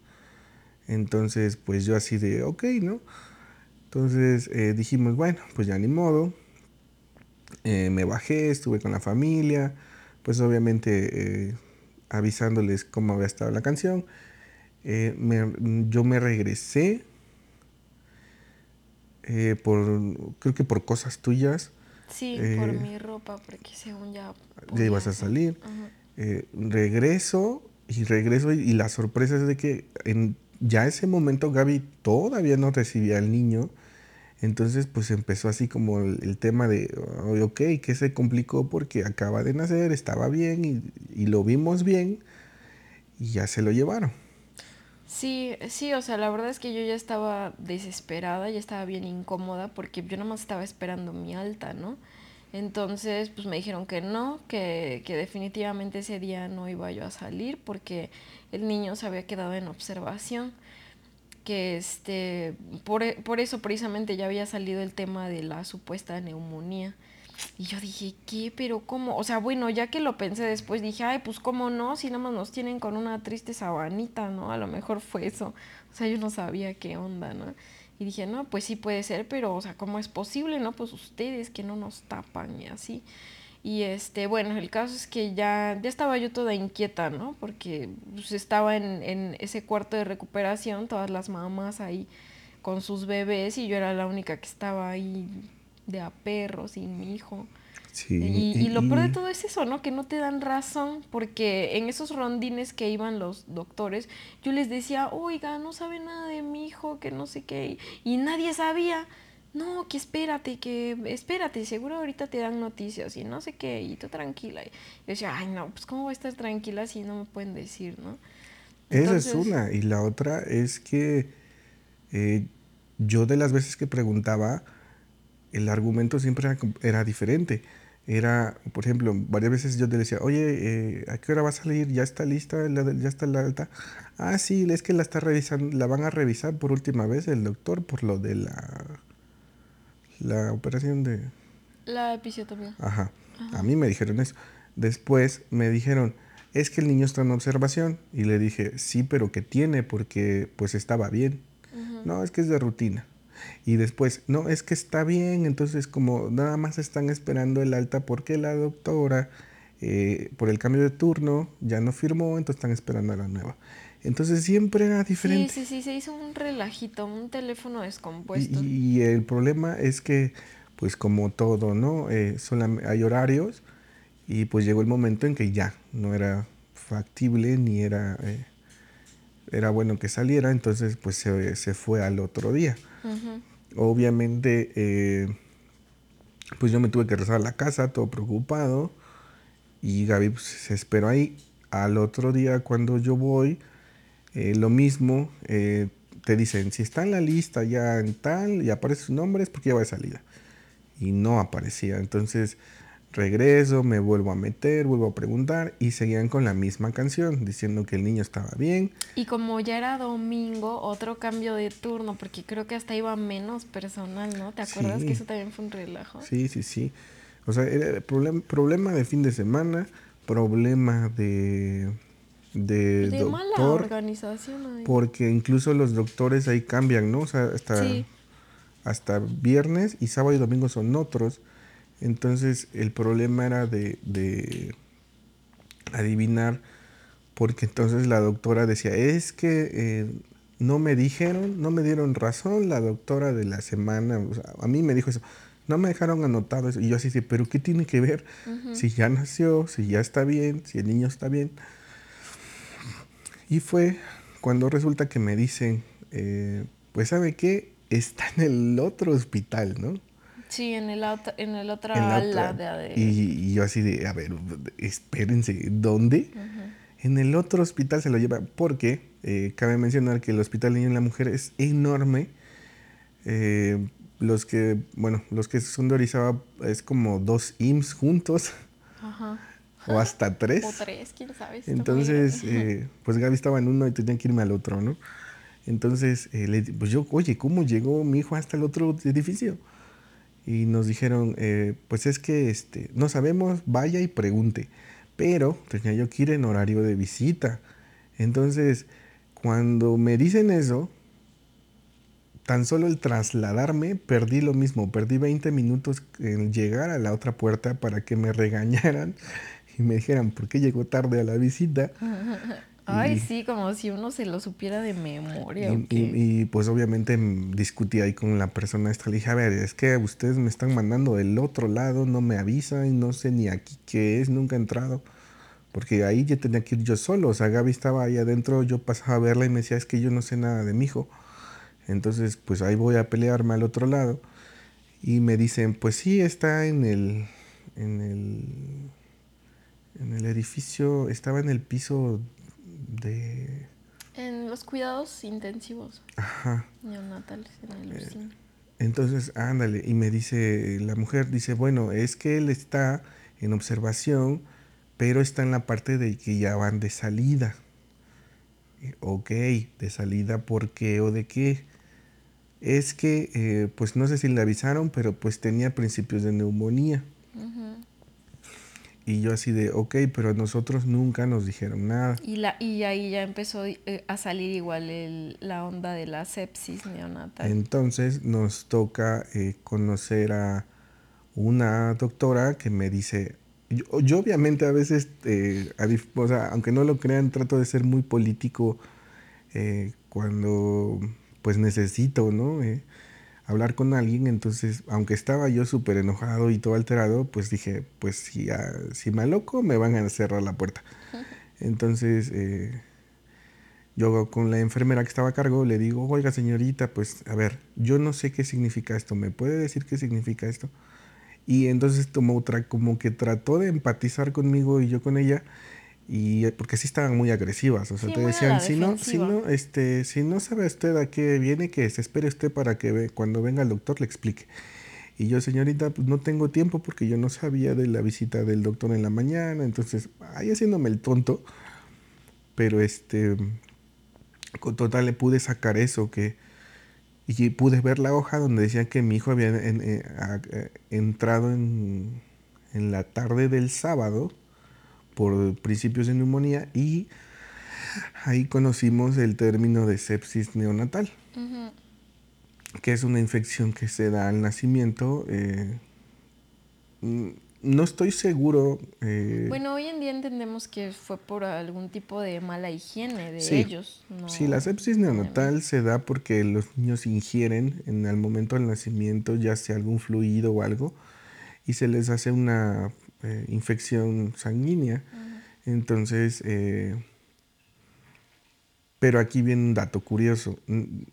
Entonces, pues yo así de, ok, ¿no? Entonces dijimos, bueno, pues ya ni modo, eh, me bajé, estuve con la familia, pues obviamente eh, avisándoles cómo había estado la canción. Eh, yo me regresé por, creo que por cosas tuyas. Sí, por mi ropa, porque según ya... Ya ibas a salir. regreso y regreso y, la sorpresa es de que en ya ese momento Gaby todavía no recibía al niño entonces, pues empezó así como el, tema de, ok, que se complicó porque acaba de nacer, estaba bien y, lo vimos bien y ya se lo llevaron. Sí, sí, o sea, la verdad es que yo ya estaba desesperada, ya estaba bien incómoda porque yo nomás estaba esperando mi alta, ¿no? Entonces, pues me dijeron que no, que, que definitivamente ese día no iba yo a salir porque el niño se había quedado en observación que este, por, por, eso precisamente ya había salido el tema de la supuesta neumonía. Y yo dije, ¿qué? ¿Pero cómo? O sea, bueno, ya que lo pensé después, dije, ay, pues cómo no, si nada más nos tienen con una triste sabanita, ¿no? A lo mejor fue eso. O sea, yo no sabía qué onda, ¿no? Y dije, no, pues sí puede ser, pero, o sea, ¿cómo es posible, no? Pues ustedes que no nos tapan y así. Y este, bueno, el caso es que ya, ya estaba yo toda inquieta, ¿no? Porque pues, estaba en, en ese cuarto de recuperación, todas las mamás ahí con sus bebés y yo era la única que estaba ahí de a perro, sin mi hijo. Sí, y, y, lo peor de todo es eso, ¿no? Que no te dan razón, porque en esos rondines que iban los doctores, yo les decía, oiga, no sabe nada de mi hijo, que no sé qué, y nadie sabía no, que espérate, que espérate, seguro ahorita te dan noticias y no sé qué, y tú tranquila. Y yo decía, ay, no, pues cómo voy a estar tranquila si no me pueden decir, ¿no? Esa es una. Y la otra es que eh, yo de las veces que preguntaba, el argumento siempre era, diferente. Era, por ejemplo, varias veces yo te decía, oye, eh, ¿a qué hora va a salir? ¿Ya está lista? ¿Ya está la alta? Ah, sí, es que la está revisando, la van a revisar por última vez el doctor por lo de la la operación de... La episiotomía. Ajá. A mí me dijeron eso. Después me dijeron, es que el niño está en observación. Y le dije, sí, pero ¿qué tiene? Porque pues estaba bien. No, es que es de rutina. Y después, no, es que está bien. Entonces como nada más están esperando el alta porque la doctora, eh, por el cambio de turno, ya no firmó, entonces están esperando a la nueva. Entonces siempre era diferente. Sí, sí, sí, se hizo un relajito, un teléfono descompuesto. Y, el problema es que, pues como todo, ¿no? Eh, hay horarios y pues llegó el momento en que ya no era factible ni era, eh, era bueno que saliera, entonces pues se, fue al otro día. Obviamente, eh, pues yo me tuve que rezar a la casa, todo preocupado, y Gaby pues, se esperó ahí. Al otro día cuando yo voy, eh, lo mismo, eh, te dicen, si está en la lista ya en tal y aparece su nombre es porque ya va de salida. Y no aparecía. Entonces Regreso, me vuelvo a meter, vuelvo a preguntar y seguían con la misma canción, diciendo que el niño estaba bien. Y como ya era domingo, otro cambio de turno, porque creo que hasta iba menos personal, ¿no? ¿Te acuerdas que eso también fue un relajo? Sí, sí, sí. O sea, era problem, problema de fin de semana, problema de, de, de mala organización. Porque incluso los doctores ahí cambian, ¿no? O sea, hasta, hasta viernes y sábado y domingo son otros. Entonces el problema era de, adivinar, porque entonces la doctora decía, es que eh, no me dijeron, no me dieron razón la doctora de la semana, a mí me dijo eso, no me dejaron anotado eso. Y yo así, pero ¿qué tiene que ver? Si ya nació, si ya está bien, si el niño está bien. Y fue cuando resulta que me dicen, eh, pues ¿sabe qué? Está en el otro hospital, ¿no? Sí, en el, en el otro ala de, Y, yo así de, a ver, espérense, ¿dónde? En el otro hospital se lo lleva, porque eh, cabe mencionar que el Hospital Niño y la Mujer es enorme. Eh, los que, bueno, los que son de Orizaba es como dos IMSS juntos. Ajá. O hasta tres. O tres, quién sabe. Entonces, eh, pues Gaby estaba en uno y tenía que irme al otro, ¿no? Entonces, le, pues yo, oye, ¿cómo llegó mi hijo hasta el otro edificio? y nos dijeron, eh, pues es que este, no sabemos, vaya y pregunte. Pero tenía yo que ir en horario de visita. Entonces, cuando me dicen eso, tan solo el trasladarme, perdí lo mismo, perdí 20 minutos en llegar a la otra puerta para que me regañaran y me dijeran, ¿por qué llegó tarde a la visita? (laughs) Ay, sí, como si uno se lo supiera de memoria. Y, pues obviamente discutí ahí con la persona esta. Le dije, a ver, es que ustedes me están mandando del otro lado, no me avisan, no sé ni aquí qué es, nunca he entrado. Porque ahí ya tenía que ir yo solo. O sea, Gaby estaba ahí adentro, yo pasaba a verla y me decía, es que yo no sé nada de mi hijo. Entonces, pues ahí voy a pelearme al otro lado. Y me dicen, pues sí, está en el, en el, en el edificio, estaba en el piso de... En los cuidados intensivos. Ajá. Neonatales en el eh, Entonces, ándale, y me dice, la mujer dice, bueno, es que él está en observación, pero está en la parte de que ya van de salida. Ok, de salida, ¿por qué o de qué? Es que, eh, pues no sé si le avisaron, pero pues tenía principios de neumonía. Y yo así de, ok, pero nosotros nunca nos dijeron nada. Y, la, y ahí ya empezó eh, a salir igual la onda de la sepsis neonatal. Entonces nos toca eh, conocer a una doctora que me dice, yo, obviamente a veces, eh, o sea, aunque no lo crean, trato de ser muy político cuando pues necesito, ¿no? Hablar con alguien, entonces, aunque estaba yo súper enojado y todo alterado, pues dije, pues si, si me aloco, me van a cerrar la puerta. (laughs) Entonces, eh, yo con la enfermera que estaba a cargo le digo, oiga señorita, pues a ver, yo no sé qué significa esto, ¿me puede decir qué significa esto? Y entonces tomó otra, como que trató de empatizar conmigo y yo con ella y porque sí estaban muy agresivas, o sea, te decían, si no, si no, este, si no sabe usted a qué viene, que se espere usted para que ve, cuando venga el doctor le explique. Y yo, señorita, pues no tengo tiempo porque yo no sabía de la visita del doctor en la mañana, entonces, ahí haciéndome el tonto, pero este, con total le pude sacar eso que, y pude ver la hoja donde decía que mi hijo había eh, eh, entrado en, en la tarde del sábado, por principios de neumonía y ahí conocimos el término de sepsis neonatal, que es una infección que se da al nacimiento. Eh, no estoy seguro. Eh, bueno, hoy en día entendemos que fue por algún tipo de mala higiene de ellos. sí, la sepsis neonatal se da porque los niños ingieren en el momento del nacimiento ya sea algún fluido o algo y se les hace una eh, infección sanguínea. Entonces, eh, pero aquí viene un dato curioso. Mm,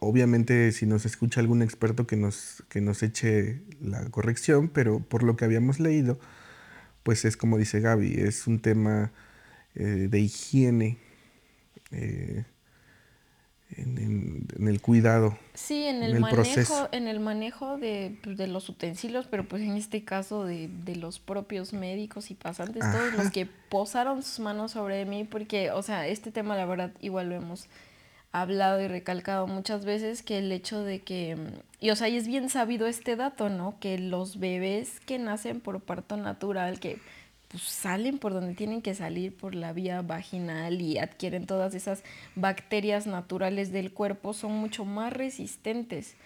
obviamente, si nos escucha algún experto que nos, que nos eche la corrección, pero por lo que habíamos leído, pues es como dice Gaby, es un tema eh, de higiene. En, el cuidado. Sí, en el, manejo, en el manejo de, pues, de, los utensilios, pero pues en este caso de, de los propios médicos y pasantes, todos los que posaron sus manos sobre mí, porque, o sea, este tema la verdad igual lo hemos hablado y recalcado muchas veces, que el hecho de que, y o sea, y es bien sabido este dato, ¿no? Que los bebés que nacen por parto natural, que pues, salen por donde tienen que salir por la vía vaginal y adquieren todas esas bacterias naturales del cuerpo son mucho más resistentes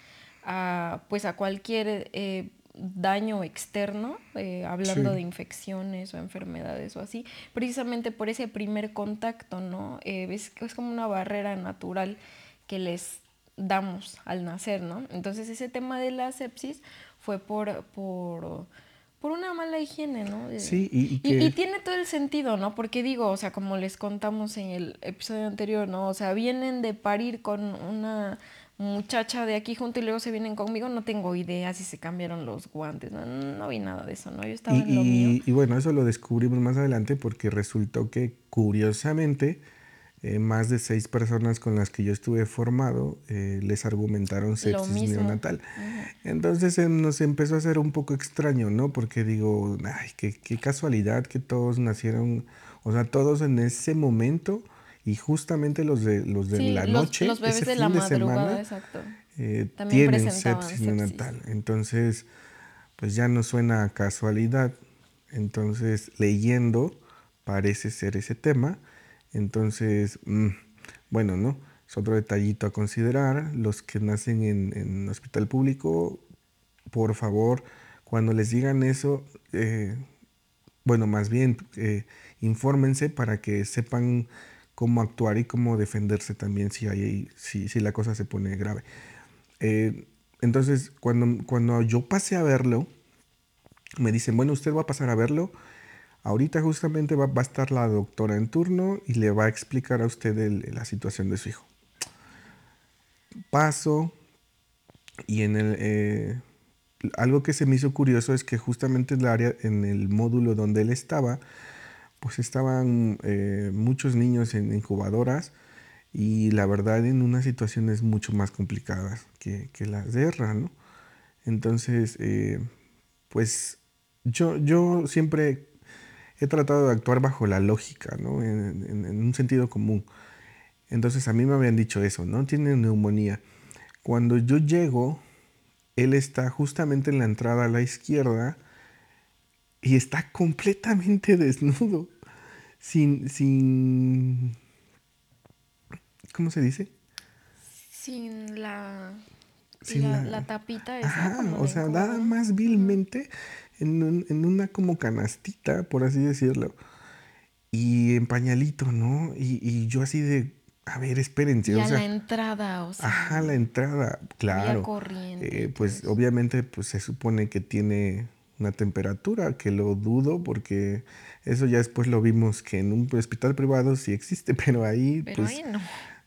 a pues a cualquier eh, daño externo, eh, hablando de infecciones o enfermedades o así, precisamente por ese primer contacto, ¿no? Eh, es, es como una barrera natural que les damos al nacer, ¿no? Entonces ese tema de la sepsis fue por, por por una mala higiene, ¿no? Sí, y, y, tiene todo el sentido, ¿no? Porque digo, o sea, como les contamos en el episodio anterior, ¿no? O sea, vienen de parir con una muchacha de aquí junto y luego se vienen conmigo, no tengo idea si se cambiaron los guantes, no, no vi nada de eso, ¿no? Yo estaba en lo mío. Y bueno, eso lo descubrimos más adelante porque resultó que, curiosamente, eh, más de seis personas con las que yo estuve formado eh, les argumentaron sepsis neonatal. Entonces eh, nos empezó a ser un poco extraño, ¿no? Porque digo, ay, qué, qué, casualidad que todos nacieron, o sea, todos en ese momento y justamente los de, los de la noche, los bebés de la madrugada, exacto. tienen sepsis neonatal. Entonces, pues ya no suena a casualidad. Entonces, leyendo, parece ser ese tema entonces, mm, bueno, ¿no? Es otro detallito a considerar. Los que nacen en, en hospital público, por favor, cuando les digan eso, eh, bueno, más bien, eh, infórmense para que sepan cómo actuar y cómo defenderse también si, hay, si, si la cosa se pone grave. Eh, entonces, cuando, cuando yo pasé a verlo, me dicen, bueno, usted va a pasar a verlo Ahorita justamente va, a estar la doctora en turno y le va a explicar a usted la situación de su hijo. Paso y en el... Eh, algo que se me hizo curioso es que justamente en el área, en el módulo donde él estaba, pues estaban eh, muchos niños en incubadoras y la verdad en unas situaciones mucho más complicadas que, que la guerra, ¿no? Entonces, eh, pues yo, yo siempre he tratado de actuar bajo la lógica, ¿no? En, un sentido común. Entonces a mí me habían dicho eso, ¿no? Tiene neumonía. Cuando yo llego, él está justamente en la entrada a la izquierda y está completamente (laughs) desnudo, sin, sin, ¿cómo se dice? Sin la, la, tapita esa. o sea, nada más vilmente en, una como canastita, por así decirlo, y en pañalito, ¿no? Y, yo así de, a ver, espérense. Y a la entrada, o sea. Ajá, la entrada, claro. Corriente, eh, pues, pues, obviamente, pues se supone que tiene una temperatura, que lo dudo porque eso ya después lo vimos que en un hospital privado sí existe, (laughs) pero ahí, pero pues, ahí no.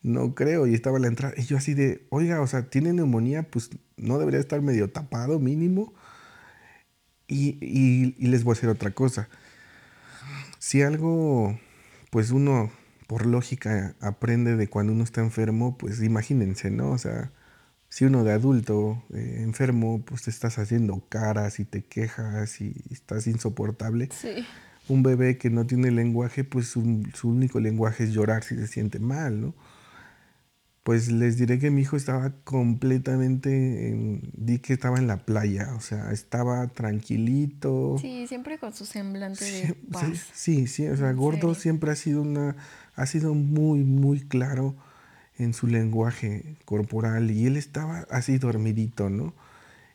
no creo. Y estaba la entrada. Y yo así de, oiga, o sea, tiene neumonía, pues no debería estar medio tapado mínimo. Y, les voy a decir otra cosa. Si algo, pues uno por lógica aprende de cuando uno está enfermo, pues imagínense, ¿no? O sea, si uno de adulto eh, enfermo, pues te estás haciendo caras y te quejas y estás insoportable. Sí. Un bebé que no tiene lenguaje, pues su único lenguaje es llorar si se siente mal, ¿no? Pues les diré que mi hijo estaba completamente, en, di que estaba en la playa, o sea, estaba tranquilito. Sí, siempre con su semblante de paz. Sí, sí, o sea, Gordo siempre ha sido una, ha sido muy, muy claro en su lenguaje corporal y él estaba así dormidito, ¿no?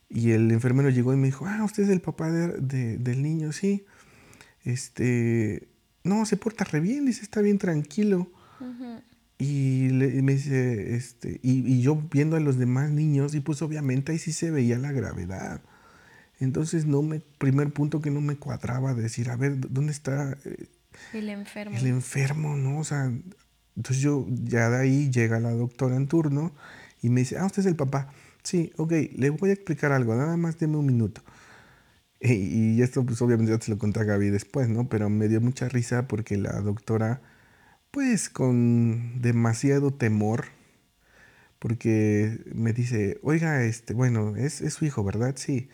Y el enfermero llegó y me dijo, ah, usted es el papá de, del niño, sí. Este, no, se porta re bien, dice, está bien tranquilo. Y, me dice, este, y, yo viendo a los demás niños, y pues obviamente ahí sí se veía la gravedad. Entonces, no me, primer punto que no me cuadraba, decir, a ver, ¿dónde está eh, el enfermo? El enfermo, ¿no? O sea, entonces yo, ya de ahí llega la doctora en turno y me dice, ah, usted es el papá. Sí, ok, le voy a explicar algo, nada más deme un minuto. Y, esto, pues obviamente ya te lo conté a Gaby después, ¿no? Pero me dio mucha risa porque la doctora pues con demasiado temor porque me dice, oiga, este, bueno, es, su hijo, ¿verdad? Sí.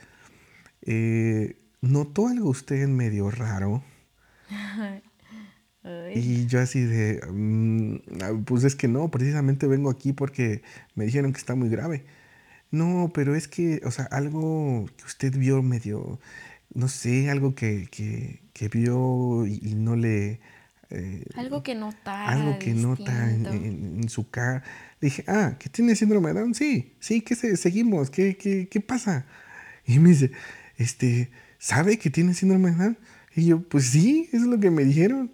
Eh, ¿Notó algo usted en medio raro? (laughs) y yo así de, mm, ah, pues es que no, precisamente vengo aquí porque me dijeron que está muy grave. No, pero es que, o sea, algo que usted vio medio, no sé, algo que, que, vio y, no le... Eh, algo que nota. Algo que nota en, su cara. dije, ah, ¿que tiene síndrome de Down? Sí, sí, ¿qué se, seguimos? ¿Qué, qué, qué pasa? Y me dice, este, ¿sabe que tiene síndrome de Down? Y yo, pues sí, eso es lo que me dijeron.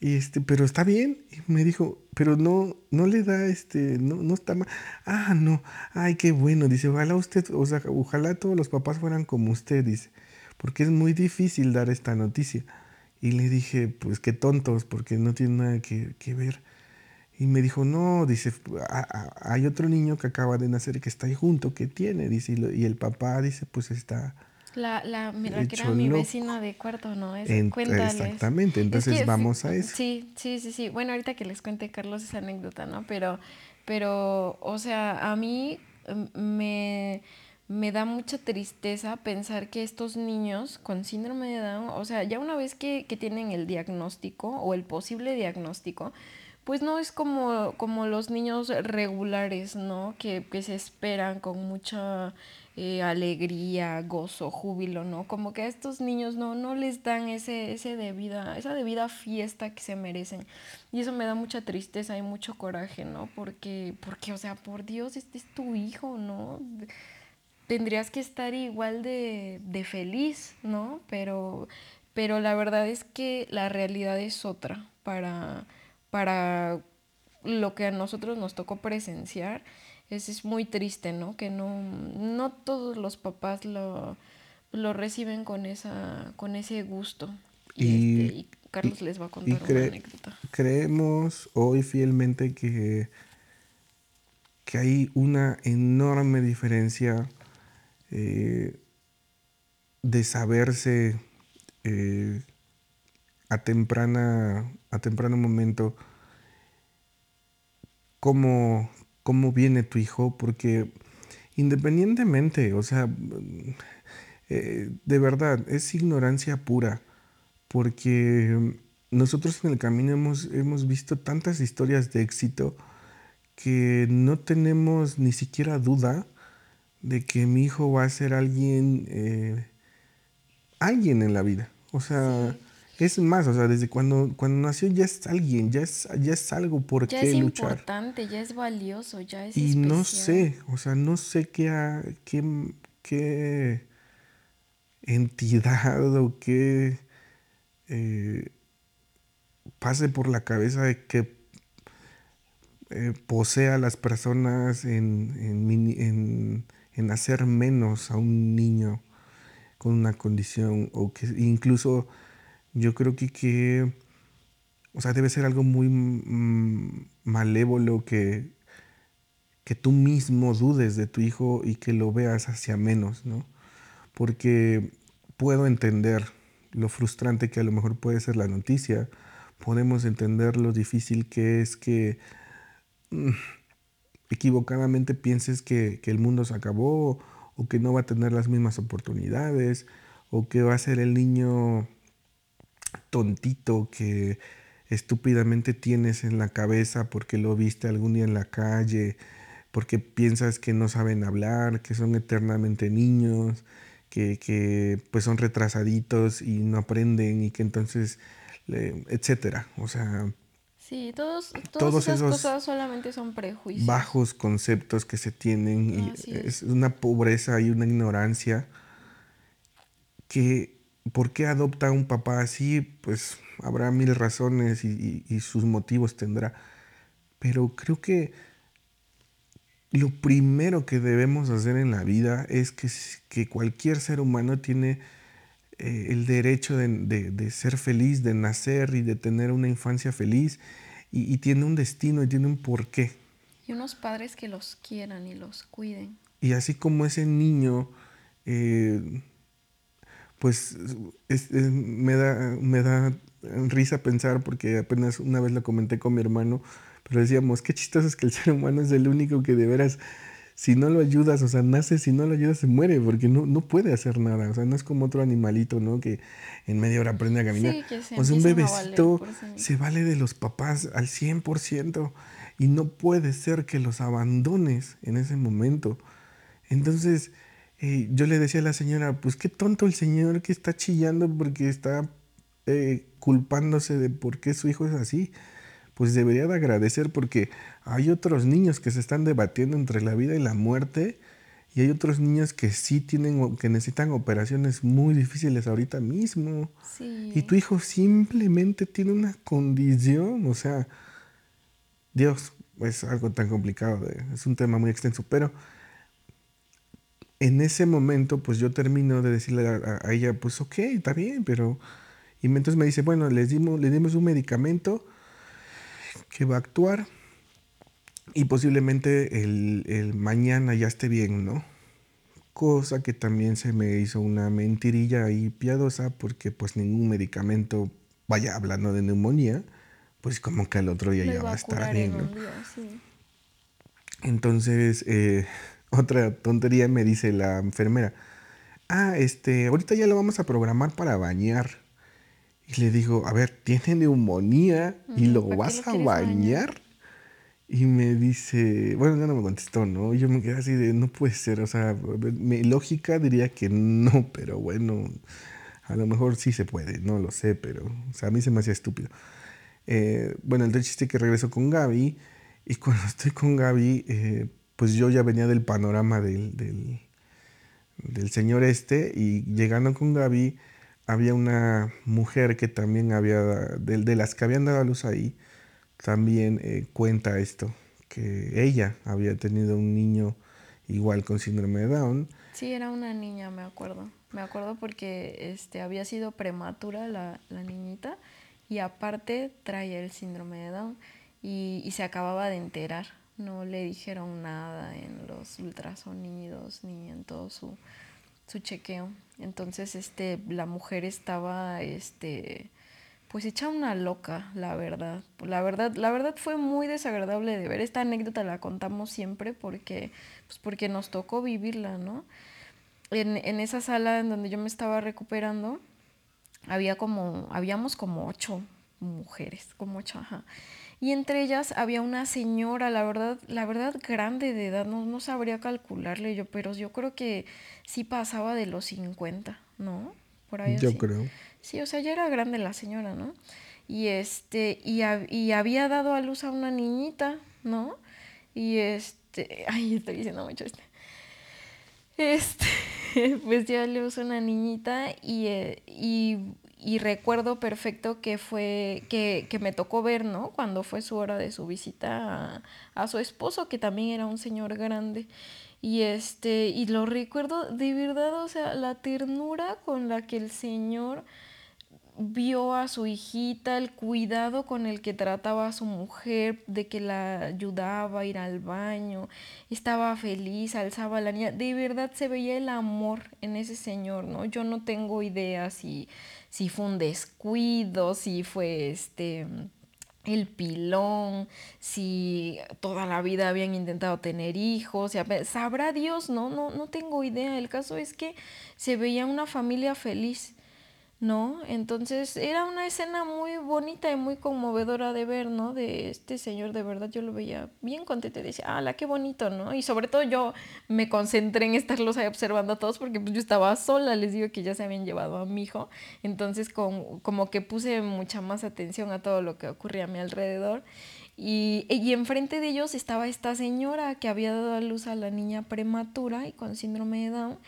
Y este, pero está bien. Y me dijo, pero no, no le da este, no, no está mal. Ah, no, ay, qué bueno. Dice, ojalá usted, o sea, ojalá todos los papás fueran como usted, dice, porque es muy difícil dar esta noticia. Y le dije, pues qué tontos, porque no tiene nada que, que ver. Y me dijo, no, dice, hay otro niño que acaba de nacer que está ahí junto, que tiene, dice, y el papá dice, pues está la, la, mira, que era mi vecina de cuarto, ¿no? Es, Exactamente, entonces vamos a eso. Sí, sí, sí, sí. Bueno, ahorita que les cuente Carlos esa anécdota, ¿no? Pero, pero, o sea, a mí em, me, me da mucha tristeza pensar que estos niños con síndrome de Down, o sea, ya una vez que, que tienen el diagnóstico o el posible diagnóstico, pues no es como, como los niños regulares, ¿no? Que, que se esperan con mucha eh, alegría, gozo, júbilo, ¿no? Como que a estos niños no, no les dan ese, ese debida, esa debida fiesta que se merecen. Y eso me da mucha tristeza y mucho coraje, ¿no? Porque, porque o sea, por Dios, este es tu hijo, ¿no? Tendrías que estar igual de, de feliz, ¿no? Pero, pero la verdad es que la realidad es otra para, para lo que a nosotros nos tocó presenciar es, es muy triste, ¿no? Que no, no todos los papás lo, lo reciben con, esa, con ese gusto. Y, este, Carlos les va a contar una anécdota. Creemos hoy fielmente que, que hay una enorme diferencia eh, de saberse eh, a temprana a temprano momento cómo cómo viene tu hijo, porque independientemente, o sea, eh, de verdad, es ignorancia pura, porque nosotros en el camino hemos, hemos visto tantas historias de éxito que no tenemos ni siquiera duda de que mi hijo va a ser alguien, eh, alguien en la vida. O sea, es más, o sea, desde cuando, cuando nació ya es alguien, ya es, ya es algo por qué luchar. Ya es importante, ya es valioso, ya es Y no sé, o sea, no sé qué, qué, qué entidad o qué eh, pase por la cabeza de que eh, posea a las personas en, en, en hacer menos a un niño con una condición o que incluso yo creo que, que o sea, debe ser algo muy malévolo que, que tú mismo dudes de tu hijo y que lo veas hacia menos, ¿no? Porque puedo entender lo frustrante que a lo mejor puede ser la noticia, podemos entender lo difícil que es que mm, equivocadamente pienses que, que, el mundo se acabó o que no va a tener las mismas oportunidades o que va a ser el niño tontito que estúpidamente tienes en la cabeza porque lo viste algún día en la calle, porque piensas que no saben hablar, que son eternamente niños, que, pues son retrasaditos y no aprenden y que entonces, etcétera. O sea... Sí, todos, todas esas cosas solamente son prejuicios. Bajos conceptos que se tienen y es una pobreza y una ignorancia que ¿Por qué adopta a un papá así? Pues habrá mil razones y, sus motivos tendrá. Pero creo que lo primero que debemos hacer en la vida es que, que cualquier ser humano tiene eh, el derecho de, ser feliz, de nacer y de tener una infancia feliz y, tiene un destino y tiene un porqué. Y unos padres que los quieran y los cuiden. Y así como ese niño... Eh, pues me, da, me da risa pensar porque apenas una vez lo comenté con mi hermano, pero decíamos, qué chistoso es que el ser humano es el único que de veras, si no lo ayudas, o sea, nace, si no lo ayudas se muere, porque no, no puede hacer nada, o sea, no es como otro animalito, ¿no? Que en media hora aprende a caminar. o sea, un bebecito se vale de los papás al 100% y no puede ser que los abandones en ese momento. Entonces, eh, yo le decía a la señora, pues qué tonto el señor que está chillando porque está eh, culpándose de por qué su hijo es así. Pues debería de agradecer porque hay otros niños que se están debatiendo entre la vida y la muerte y hay otros niños que sí tienen, que necesitan operaciones muy difíciles ahorita mismo. Y tu hijo simplemente tiene una condición, o sea, Dios, es algo tan complicado, es un tema muy extenso, pero en ese momento, pues yo termino de decirle a, ella, pues ok, está bien, pero... Y entonces me dice, bueno, les dimos, le dimos un medicamento que va a actuar y posiblemente el, el, mañana ya esté bien, ¿no? Cosa que también se me hizo una mentirilla ahí piadosa porque pues ningún medicamento, vaya hablando de neumonía, pues como que el otro día ya va, a estar bien, ¿no? Entonces, eh, (laughs) otra tontería me dice la enfermera, ah, este, ahorita ya lo vamos a programar para bañar. Y le digo, a ver, tiene neumonía y lo vas a bañar? Y me dice, bueno, ya no me contestó, ¿no? Yo me quedé así de, no puede ser, o sea, mi lógica diría que no, pero bueno, a lo mejor sí se puede, no lo sé, pero, o sea, a mí se me hacía estúpido. Eh, bueno, el chiste que regreso con Gaby, y cuando (laughs) estoy con Gaby, eh, pues yo ya venía del panorama del, del, señor este y llegando con Gaby había una mujer que también había, de, de las que habían dado a luz ahí, también eh, cuenta esto, que ella había tenido un niño igual con síndrome de Down. Sí, era una niña, me acuerdo. Me acuerdo porque este, había sido prematura la, la niñita y aparte traía el síndrome de Down y, y se acababa de enterar no le dijeron nada en los ultrasonidos ni en todo su, su chequeo. Entonces, este, la mujer estaba, este, pues hecha una loca, la verdad. La verdad, la verdad fue muy desagradable de ver. Esta anécdota la contamos siempre porque, pues porque nos tocó vivirla, ¿no? En, en esa sala en donde yo me estaba recuperando, había como, habíamos como ocho mujeres, como ocho, ajá y entre ellas había una señora, la verdad, la verdad grande de edad, no, no sabría calcularle yo, pero yo creo que sí pasaba de los 50, ¿no? Por ahí. Yo creo. Sí, o sea, ya era grande la señora, ¿no? Y este, y, y había dado a luz a una niñita, ¿no? Y este, (laughs) ay, estoy diciendo mucho este. Este, (laughs) pues ya le usó una niñita y, eh, y y recuerdo perfecto que fue, que, que, me tocó ver, ¿no? Cuando fue su hora de su visita a, su esposo, que también era un señor grande. Y este, y lo recuerdo de verdad, o sea, la ternura con la que el señor vio a su hijita, el cuidado con el que trataba a su mujer, de que la ayudaba a ir al baño, estaba feliz, alzaba la niña, de verdad se veía el amor en ese señor, ¿no? Yo no tengo idea si, si fue un descuido, si fue este el pilón, si toda la vida habían intentado tener hijos, sabrá Dios, no, no, no tengo idea. El caso es que se veía una familia feliz ¿no? Entonces era una escena muy bonita y muy conmovedora de ver, ¿no? De este señor, de verdad yo lo veía bien contento y decía, la qué bonito, ¿no? Y sobre todo yo me concentré en estarlos ahí observando a todos porque pues yo estaba sola, les digo que ya se habían llevado a mi hijo, entonces con, como que puse mucha más atención a todo lo que ocurría a mi alrededor. Y, y enfrente de ellos estaba esta señora que había dado a luz a la niña prematura y con síndrome de Down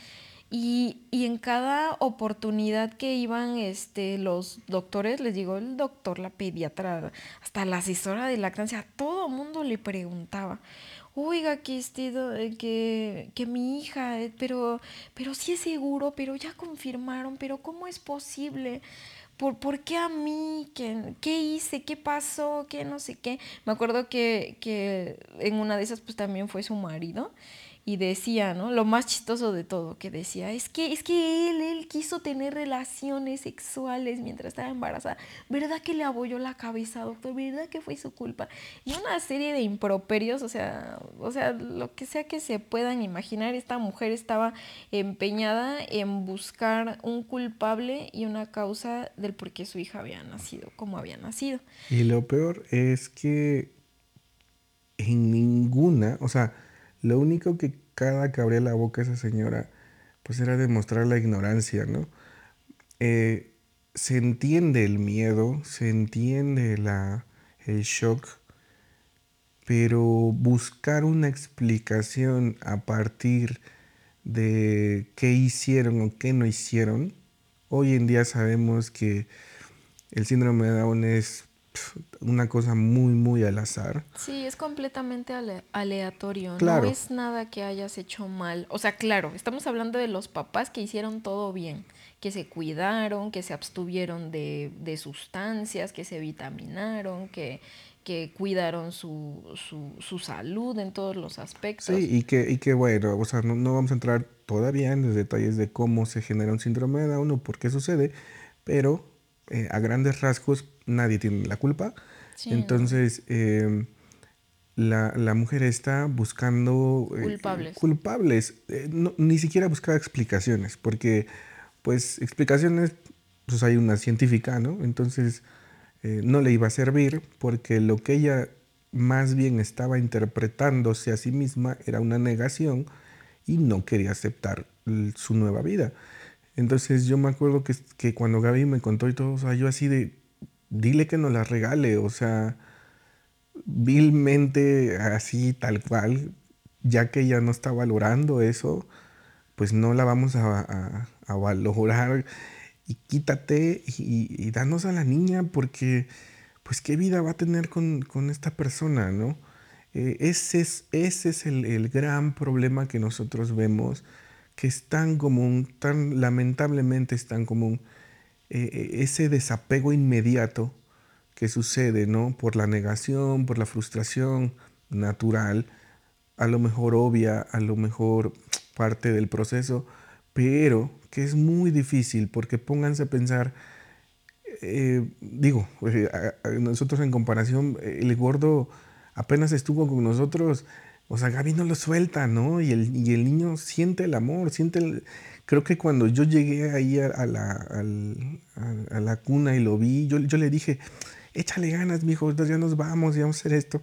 y, y, en cada oportunidad que iban este, los doctores, les digo, el doctor, la pediatra, hasta la asesora de lactancia, todo el mundo le preguntaba, oiga, que, este, que, que mi hija, eh, pero, pero sí es seguro, pero ya confirmaron, pero ¿cómo es posible? ¿Por, ¿Por, qué a mí? ¿Qué, ¿Qué, hice? ¿Qué pasó? ¿Qué no sé qué? Me acuerdo que, que en una de esas pues también fue su marido y decía, ¿no? Lo más chistoso de todo, que decía, es que, es que él, él quiso tener relaciones sexuales mientras estaba embarazada. ¿Verdad que le abolló la cabeza, doctor? ¿Verdad que fue su culpa? Y una serie de improperios, o sea, o sea, lo que sea que se puedan imaginar, esta mujer estaba empeñada en buscar un culpable y una causa del por qué su hija había nacido, como había nacido. Y lo peor es que en ninguna, o sea, lo único que cada que abría la boca esa señora, pues era demostrar la ignorancia, ¿no? Eh, se entiende el miedo, se entiende la, el shock, pero buscar una explicación a partir de qué hicieron o qué no hicieron, hoy en día sabemos que el síndrome de Down es una cosa muy, muy al azar. Sí, es completamente aleatorio. No es nada que hayas hecho mal. O sea, claro, estamos hablando de los papás que hicieron todo bien, que se cuidaron, que se abstuvieron de, de sustancias, que se vitaminaron, que, que cuidaron su, su, su, salud en todos los aspectos. Sí, y que, y que bueno, o sea, no, no vamos a entrar todavía en los detalles de cómo se genera un síndrome de Down o por qué sucede, pero eh, a grandes rasgos nadie tiene la culpa. Entonces, em, la, la, mujer está buscando eh, culpables. culpables. Eh, ni siquiera buscaba explicaciones, porque pues explicaciones, pues hay una científica, ¿no? Entonces, no le iba a servir porque lo que ella más bien estaba interpretándose a sí misma era una negación y no quería aceptar su nueva vida. Entonces yo me acuerdo que, que cuando Gaby me contó y todo, o sea, yo así de, dile que nos la regale, o sea, vilmente así, tal cual, ya que ella no está valorando eso, pues no la vamos a, valorar y quítate y, danos a la niña porque, pues, ¿qué vida va a tener con, esta persona, no? Eh, ese es, ese es el, el gran problema que nosotros vemos que es tan común, tan lamentablemente es tan común, eh, eh, ese desapego inmediato que sucede, ¿no? Por la negación, por la frustración natural, a lo mejor obvia, a lo mejor parte del proceso, pero que es muy difícil porque pónganse a pensar, eh, digo, nosotros en comparación, el gordo apenas estuvo con nosotros o sea, Gaby no lo suelta, ¿no? Y el, y el niño siente el amor, siente el... Creo que cuando yo llegué ahí a, la, a, la, cuna y lo vi, yo, yo le dije, échale ganas, mijo, ya nos vamos y vamos a hacer esto.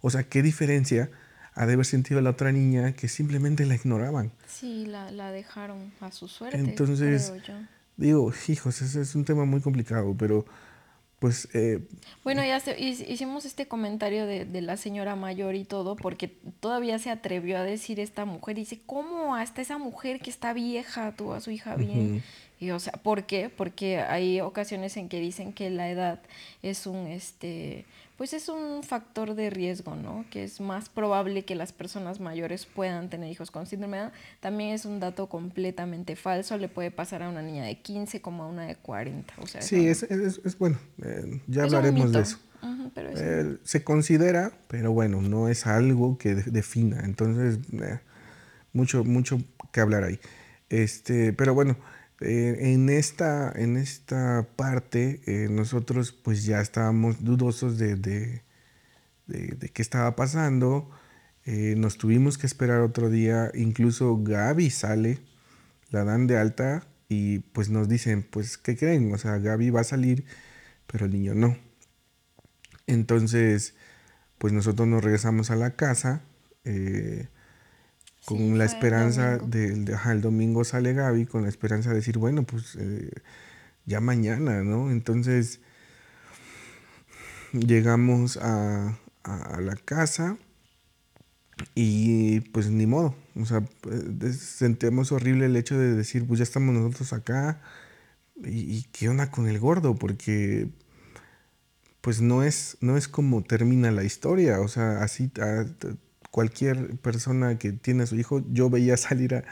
O sea, qué diferencia ha de haber sentido la otra niña que simplemente la ignoraban. Sí, la, la dejaron a su suerte. Entonces, digo, hijos, ese es un tema muy complicado, pero pues... Eh, bueno, ya hicimos este comentario de, la señora mayor y todo, porque todavía se atrevió a decir esta mujer, dice, ¿cómo hasta esa mujer que está vieja tuvo a su hija bien? Y o sea, ¿por qué? Porque hay ocasiones en que dicen que la edad es un, este, pues es un factor de riesgo, ¿no? Que es más probable que las personas mayores puedan tener hijos con síndrome de Down. También es un dato completamente falso, le puede pasar a una niña de 15 como a una de 40. O sea, sí, es, es, es, bueno, eh, ya hablaremos de eso. Eh, se considera, pero bueno, no es algo que defina, entonces eh, mucho, mucho que hablar ahí. Este, pero bueno, eh, en, esta, en esta parte eh, nosotros pues ya estábamos dudosos de, de, de, qué estaba pasando. Eh, nos tuvimos que esperar otro día. Incluso Gaby sale, la dan de alta y pues nos dicen, pues, ¿qué creen? O sea, Gaby va a salir, pero el niño no. Entonces, pues nosotros nos regresamos a la casa con la esperanza del de, el domingo sale Gaby, con la esperanza de decir, bueno, pues eh, ya mañana, ¿no? Entonces llegamos a, la casa y pues ni modo, o sea, pues, sentimos horrible el hecho de decir, pues ya estamos nosotros acá y, qué onda con el gordo, porque pues no es, no es como termina la historia, o sea, así cualquier persona que tiene a su hijo, yo veía salir a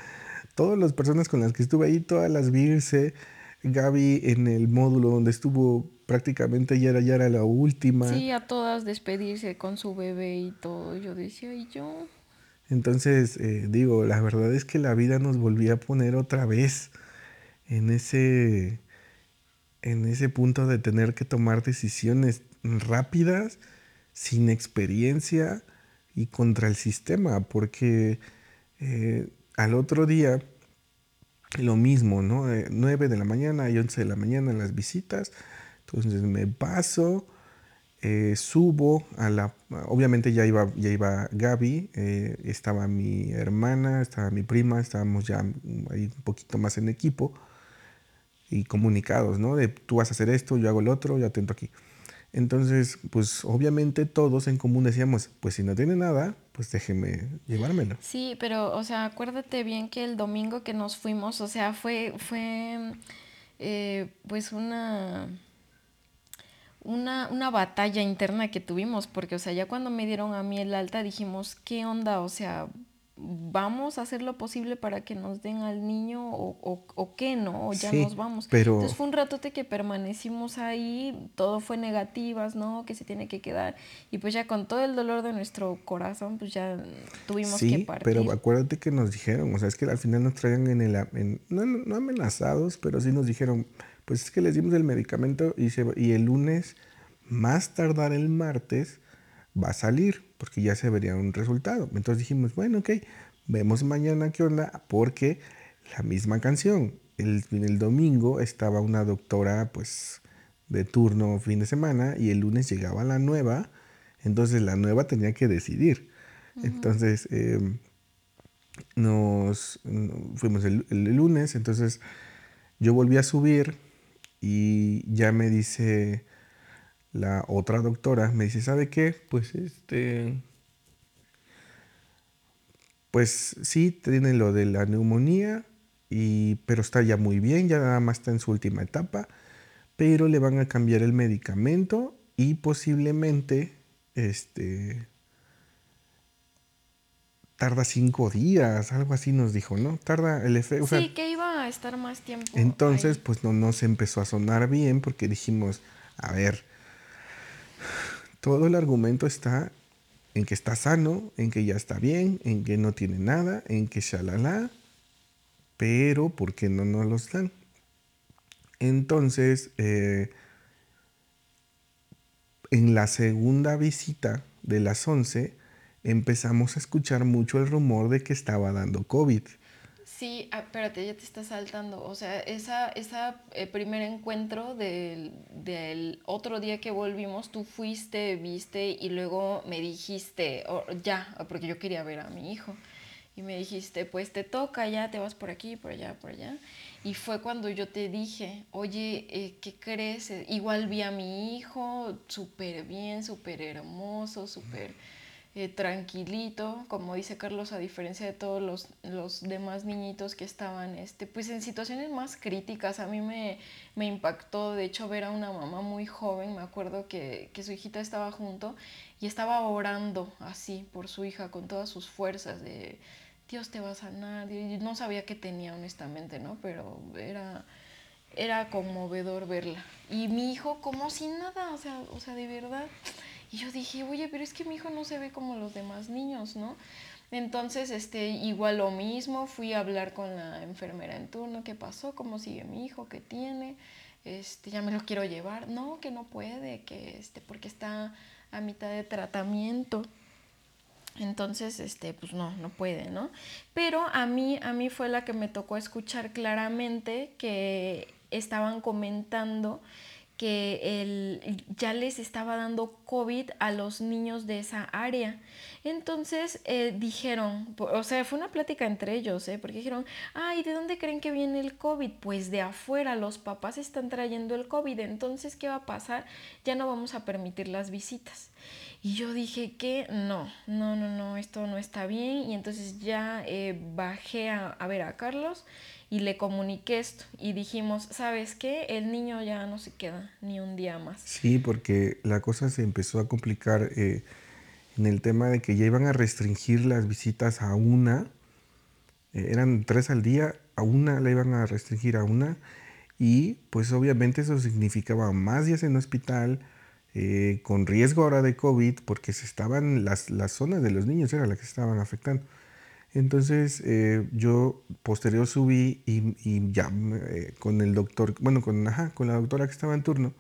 todas las personas con las que estuve ahí, todas las virse, Gaby en el módulo donde estuvo prácticamente ya era, ya era la última. Sí, a todas despedirse con su bebé y todo. Yo decía, ¿y yo? Entonces, eh, digo, la verdad es que la vida nos volvía a poner otra vez en ese, en ese punto de tener que tomar decisiones rápidas, sin experiencia y contra el sistema, porque eh, al otro día lo mismo, ¿no? 9 de la mañana y 11 de la mañana las visitas, entonces me paso, eh, subo a la... Obviamente ya iba, ya iba Gaby, eh, estaba mi hermana, estaba mi prima, estábamos ya ahí un poquito más en equipo y comunicados, ¿no? De tú vas a hacer esto, yo hago el otro, yo atento aquí. Entonces, pues obviamente todos en común decíamos, pues si no tiene nada, pues déjeme llevármelo. Sí, pero, o sea, acuérdate bien que el domingo que nos fuimos, o sea, fue, fue, eh, pues una, una, una batalla interna que tuvimos, porque, o sea, ya cuando me dieron a mí el alta dijimos, ¿qué onda? O sea, vamos a hacer lo posible para que nos den al niño o, o, qué, ¿no? O ya nos vamos. Pero... Entonces fue un ratote que permanecimos ahí, todo fue negativas, ¿no? Que se tiene que quedar. Y pues ya con todo el dolor de nuestro corazón, pues ya tuvimos que partir. pero acuérdate que nos dijeron, o sea, es que al final nos traían en el... no, no, amenazados, pero sí nos dijeron, pues es que les dimos el medicamento y, se, y el lunes, más tardar el martes, va a salir porque ya se vería un resultado. Entonces dijimos, bueno, ok, vemos mañana qué onda, porque la misma canción, el, el domingo estaba una doctora pues de turno fin de semana y el lunes llegaba la nueva, entonces la nueva tenía que decidir. Entonces em, nos fuimos el, el, lunes, entonces yo volví a subir y ya me dice la otra doctora me dice, ¿sabe qué? Pues este, pues sí, tiene lo de la neumonía, y, pero está ya muy bien, ya nada más está en su última etapa, pero le van a cambiar el medicamento y posiblemente, este, tarda cinco días, algo así nos dijo, ¿no? Tarda el efecto. Sí, que iba a estar más tiempo. Entonces, pues no nos empezó a sonar bien porque dijimos, a ver, todo el argumento está en que está sano, en que ya está bien, en que no tiene nada, en que shalala, pero ¿por qué no nos los dan? Entonces, eh, en la segunda visita de las 11, empezamos a escuchar mucho el rumor de que estaba dando COVID. Sí, ah, espérate, ya te está saltando. O sea, esa, esa eh, primer encuentro del, del, otro día que volvimos, tú fuiste, viste y luego me dijiste, ya, porque yo quería ver a mi hijo. Y me dijiste, pues te toca, ya te vas por aquí, por allá, por allá. Y fue cuando yo te dije, oye, eh, ¿qué crees? Igual vi a mi hijo, súper bien, súper hermoso, súper eh, tranquilito, como dice Carlos, a diferencia de todos los, los, demás niñitos que estaban este, pues en situaciones más críticas. A mí me, me, impactó, de hecho, ver a una mamá muy joven, me acuerdo que, que, su hijita estaba junto y estaba orando así por su hija con todas sus fuerzas de Dios te va a sanar. No sabía qué tenía honestamente, ¿no? Pero era, era conmovedor verla. Y mi hijo como sin nada, o sea, o sea, de verdad y yo dije, oye, pero es que mi hijo no se ve como los demás niños, ¿no? Entonces, este, igual lo mismo, fui a hablar con la enfermera en turno, ¿qué pasó? ¿Cómo sigue mi hijo? ¿Qué tiene? Este, ya me lo quiero llevar. No, que no puede, que este, porque está a mitad de tratamiento. Entonces, este, pues no, no puede, ¿no? Pero a mí, a mí fue la que me tocó escuchar claramente que estaban comentando que el, ya les estaba dando COVID a los niños de esa área. Entonces eh, dijeron, o sea, fue una plática entre ellos, ¿eh? porque dijeron, ay, ¿de dónde creen que viene el COVID? Pues de afuera, los papás están trayendo el COVID, entonces, ¿qué va a pasar? Ya no vamos a permitir las visitas. Y yo dije que no, no, no, no, esto no está bien. Y entonces ya eh, bajé a, a ver a Carlos y le comuniqué esto y dijimos, ¿sabes qué? El niño ya no se queda ni un día más. Sí, porque la cosa se empezó a complicar eh, en el tema de que ya iban a restringir las visitas a una, eh, eran tres al día, a una la iban a restringir a una y pues obviamente eso significaba más días en el hospital, eh, con riesgo ahora de COVID, porque se estaban, las, las zonas de los niños era la que se estaban afectando. Entonces eh, yo posterior subí y, y ya eh, con el doctor, bueno, con, ajá, con la doctora que estaba en turno,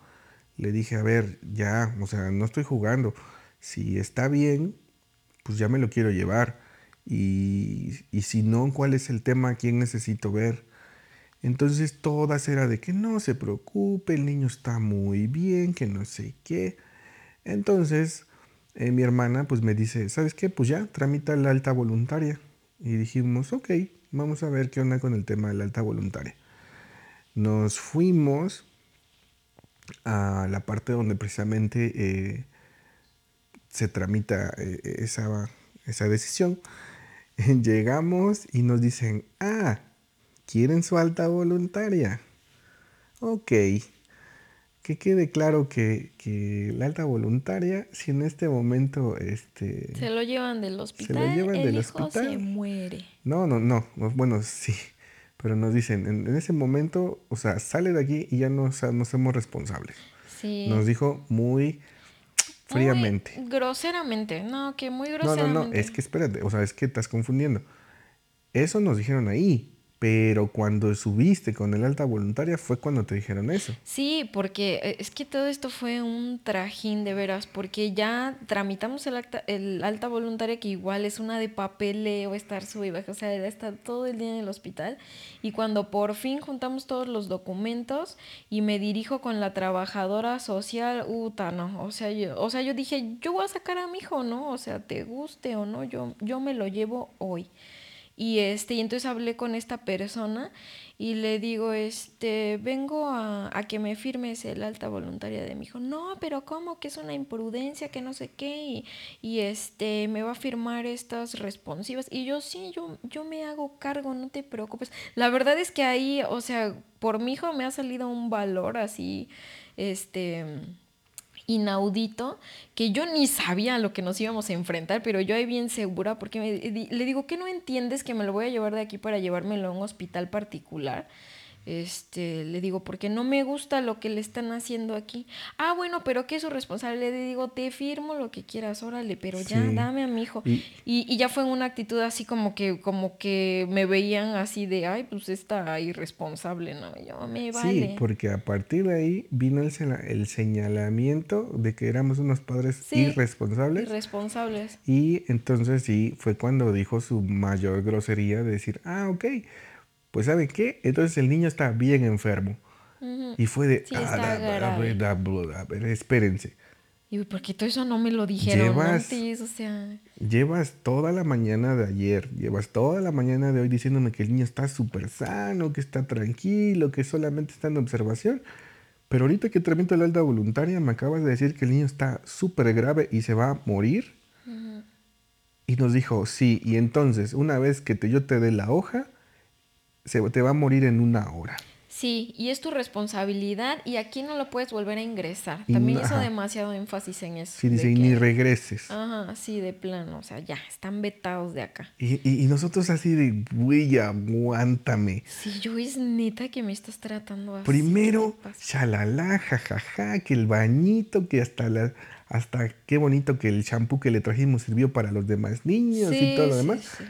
le dije, a ver, ya, o sea, no estoy jugando. Si está bien, pues ya me lo quiero llevar. Y, y si no, ¿cuál es el tema? ¿Quién necesito ver? Entonces todas era de que no se preocupe, el niño está muy bien, que no sé qué. Entonces eh, mi hermana pues me dice, ¿sabes qué? Pues ya, tramita la alta voluntaria. Y dijimos, ok, vamos a ver qué onda con el tema de la alta voluntaria. Nos fuimos a la parte donde precisamente eh, se tramita eh, esa, esa decisión. (laughs) Llegamos y nos dicen, ah, ¿quieren su alta voluntaria? Ok, que quede claro que, que, la alta voluntaria, si en este momento este, se lo llevan del hospital, se lo llevan el del hijo hospital, se muere. No, no, no, bueno, sí, pero nos dicen, en, en, ese momento, o sea, sale de aquí y ya no, o sea, no somos responsables. Sí. Nos dijo muy fríamente. Muy groseramente, no, que muy groseramente. No, no, no, es que espérate, o sea, es que estás confundiendo. Eso nos dijeron ahí, pero cuando subiste con el alta voluntaria fue cuando te dijeron eso. Sí, porque eh, es que todo esto fue un trajín de veras, porque ya tramitamos el, acta, el alta voluntaria, que igual es una de papeleo, estar sube o sea, era estar todo el día en el hospital. Y cuando por fin juntamos todos los documentos y me dirijo con la trabajadora social, uta, no, o sea, yo, o sea, yo dije, yo voy a sacar a mi hijo, ¿no? O sea, te guste o no, yo, yo me lo llevo hoy. Y este, y entonces hablé con esta persona y le digo, este, vengo a, a, que me firmes el alta voluntaria de mi hijo. No, pero ¿cómo? Que es una imprudencia, que no sé qué, y, y este, me va a firmar estas responsivas. Y yo, sí, yo, yo me hago cargo, no te preocupes. La verdad es que ahí, o sea, por mi hijo me ha salido un valor así, este inaudito que yo ni sabía a lo que nos íbamos a enfrentar, pero yo ahí bien segura porque me, le digo que no entiendes que me lo voy a llevar de aquí para llevármelo a un hospital particular este, le digo, porque no me gusta lo que le están haciendo aquí. Ah, bueno, pero ¿qué es su responsable? Le digo, te firmo lo que quieras, órale, pero ya, dame a mi hijo. Y, y, ya fue en una actitud así como que, como que me veían así de, ay, pues está irresponsable, ¿no? Yo, me vale. Sí, porque a partir de ahí vino el, el señalamiento de que éramos unos padres irresponsables. Irresponsables. Y entonces sí, fue cuando dijo su mayor grosería de decir, ah, ok pues ¿saben qué? Entonces el niño está bien enfermo. Y fue de, sí, ah, a, ver, espérense. Y porque todo eso no me lo dijeron llevas, antes, o sea... Llevas toda la mañana de ayer, llevas toda la mañana de hoy diciéndome que el niño está súper sano, que está tranquilo, que solamente está en observación. Pero ahorita que tramito la alta voluntaria me acabas de decir que el niño está súper grave y se va a morir. Uh -huh. Y nos dijo, sí, y entonces una vez que te, yo te dé la hoja, se te va a morir en una hora. Sí, y es tu responsabilidad y aquí no lo puedes volver a ingresar. También hizo demasiado énfasis en eso. Sí, dice, y ni regreses. Ajá, sí, de plano, o sea, ya, están vetados de acá. Y, y, y nosotros así de, güey, aguántame. Sí, yo es neta que me estás tratando así. Primero, shalala, jajaja, que el bañito, que hasta la... Hasta qué bonito que el champú que le trajimos sirvió para los demás niños sí, y todo lo sí, demás. Sí.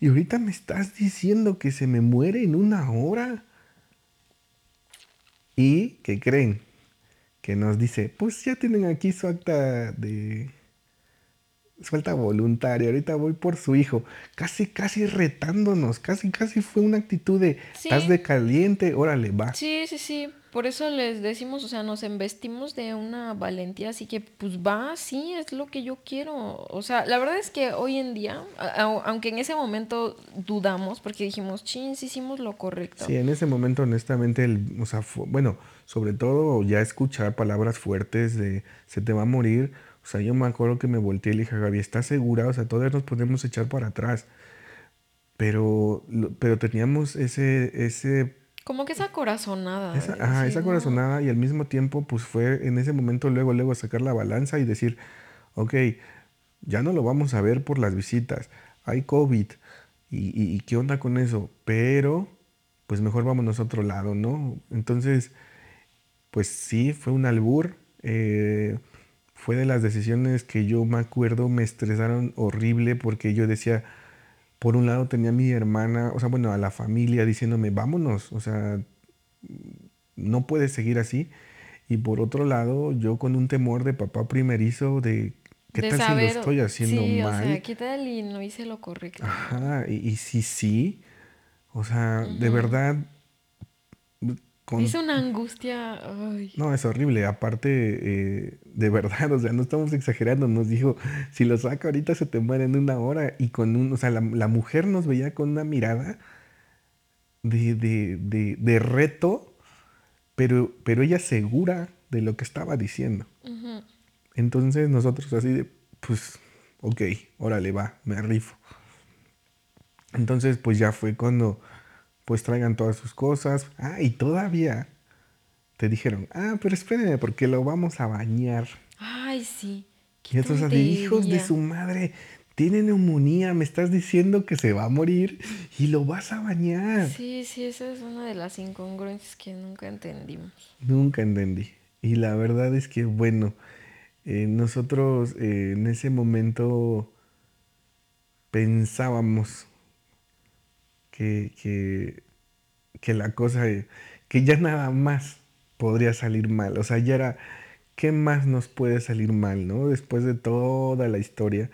Y ahorita me estás diciendo que se me muere en una hora. ¿Y qué creen? Que nos dice, pues ya tienen aquí su acta de suelta voluntaria, ahorita voy por su hijo, casi, casi retándonos, casi, casi fue una actitud de, Sí. estás de caliente, órale, va. Sí, sí, sí. Por eso les decimos, o sea, nos embestimos de una valentía, así que pues va, sí, es lo que yo quiero. O sea, la verdad es que hoy en día, aunque en ese momento dudamos, porque dijimos, chin, sí hicimos lo correcto. Sí, en ese momento, honestamente, el, o sea, bueno, sobre todo ya escuchar palabras fuertes de se te va a morir. O sea, yo me acuerdo que me volteé y le dije a Gaby, ¿estás segura? O sea, todavía nos podemos echar para atrás. Pero, pero teníamos ese, ese, Como que esa corazonada. esa, ajá, decir, esa "No". corazonada y al mismo tiempo, pues fue en ese momento luego, luego sacar la balanza y decir, ok, ya no lo vamos a ver por las visitas, hay COVID, y, y- y qué onda con eso, pero pues mejor vámonos a otro lado, ¿no? Entonces, pues sí, fue un albur. eh, fue de las decisiones que yo me acuerdo me estresaron horrible porque yo decía, por un lado tenía a mi hermana, o sea, bueno, a la familia diciéndome, vámonos, o sea, no puedes seguir así. Y por otro lado, yo con un temor de papá primerizo de qué tal si lo estoy haciendo mal. O sea, qué tal y no hice lo correcto. Ajá, y, si sí, o sea, de verdad. Con... Hice una angustia. No, es horrible. Aparte, eh, de verdad, (laughs) o sea, no estamos exagerando. Nos dijo, si lo saca ahorita se te muere en una hora. Y con un, o sea, la, mujer nos veía con una mirada de, de, de, de reto pero, pero ella segura de lo que estaba diciendo. Entonces nosotros así de, pues, ok, órale, va, me rifo. Entonces, pues ya fue cuando, pues traigan todas sus cosas. Ah, y todavía te dijeron, ah, pero espérenme, porque lo vamos a bañar. Ay, sí. Y entonces, de hijos de su madre, tiene neumonía, me estás diciendo que se va a morir y lo vas a bañar. Sí, sí, esa es una de las incongruencias que nunca entendimos. Nunca entendí. Y la verdad es que, bueno, eh, nosotros eh, en ese momento pensábamos que, que, la cosa, que ya nada más podría salir mal. O sea, ya era, ¿qué más nos puede salir mal, no? Después de toda la historia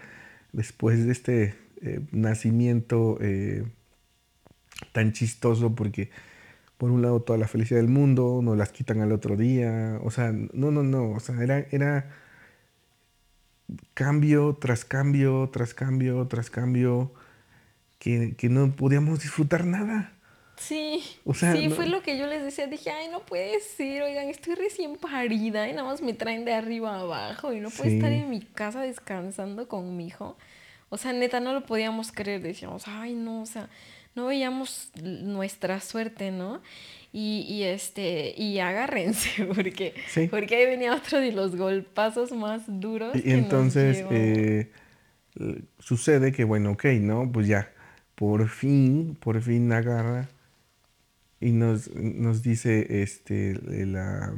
después de este eh, nacimiento eh, tan chistoso porque por un lado toda la felicidad del mundo, nos las quitan al otro día, o sea, no, no, no, o sea, era, era cambio tras cambio, tras cambio, tras cambio, que, no podíamos disfrutar nada. Sí, o sea, sí, fue lo que yo les decía. Dije, ay, no puede ser, oigan, estoy recién parida y nada más me traen de arriba abajo y no puedo estar en mi casa descansando con mi hijo. O sea, neta, no lo podíamos creer. Decíamos, ay, no, o sea, no veíamos nuestra suerte, ¿no? Y, y este, y agárrense, (laughs) porque, porque ahí venía otro de los golpazos más duros. Y, entonces eh, sucede que, bueno, ok, ¿no? Pues ya, por fin, por fin agarra y nos, nos dice este, la,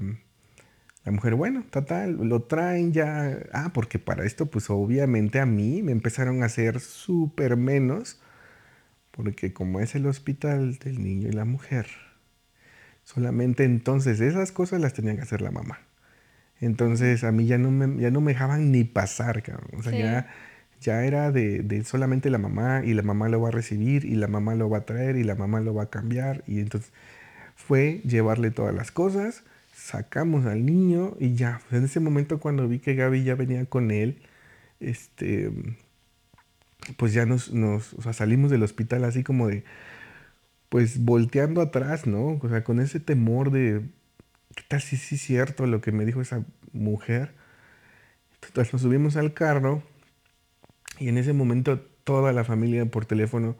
la mujer, bueno, total, lo traen ya. Ah, porque para esto, pues obviamente a mí me empezaron a hacer súper menos. Porque como es el hospital del niño y la mujer, solamente entonces esas cosas las tenía que hacer la mamá. Entonces a mí ya no me, ya no me dejaban ni pasar, cabrón. O sea, ya, ya era de, solamente la mamá y la mamá lo va a recibir y la mamá lo va a traer y la mamá lo va a cambiar. Y entonces fue llevarle todas las cosas sacamos al niño y ya, pues, en ese momento cuando vi que Gaby ya venía con él, este, pues ya nos, nos salimos del hospital así como de, pues volteando atrás, ¿no? O sea, con ese temor de, ¿qué tal si sí cierto lo que me dijo esa mujer? Entonces nos subimos al carro y en ese momento toda la familia por teléfono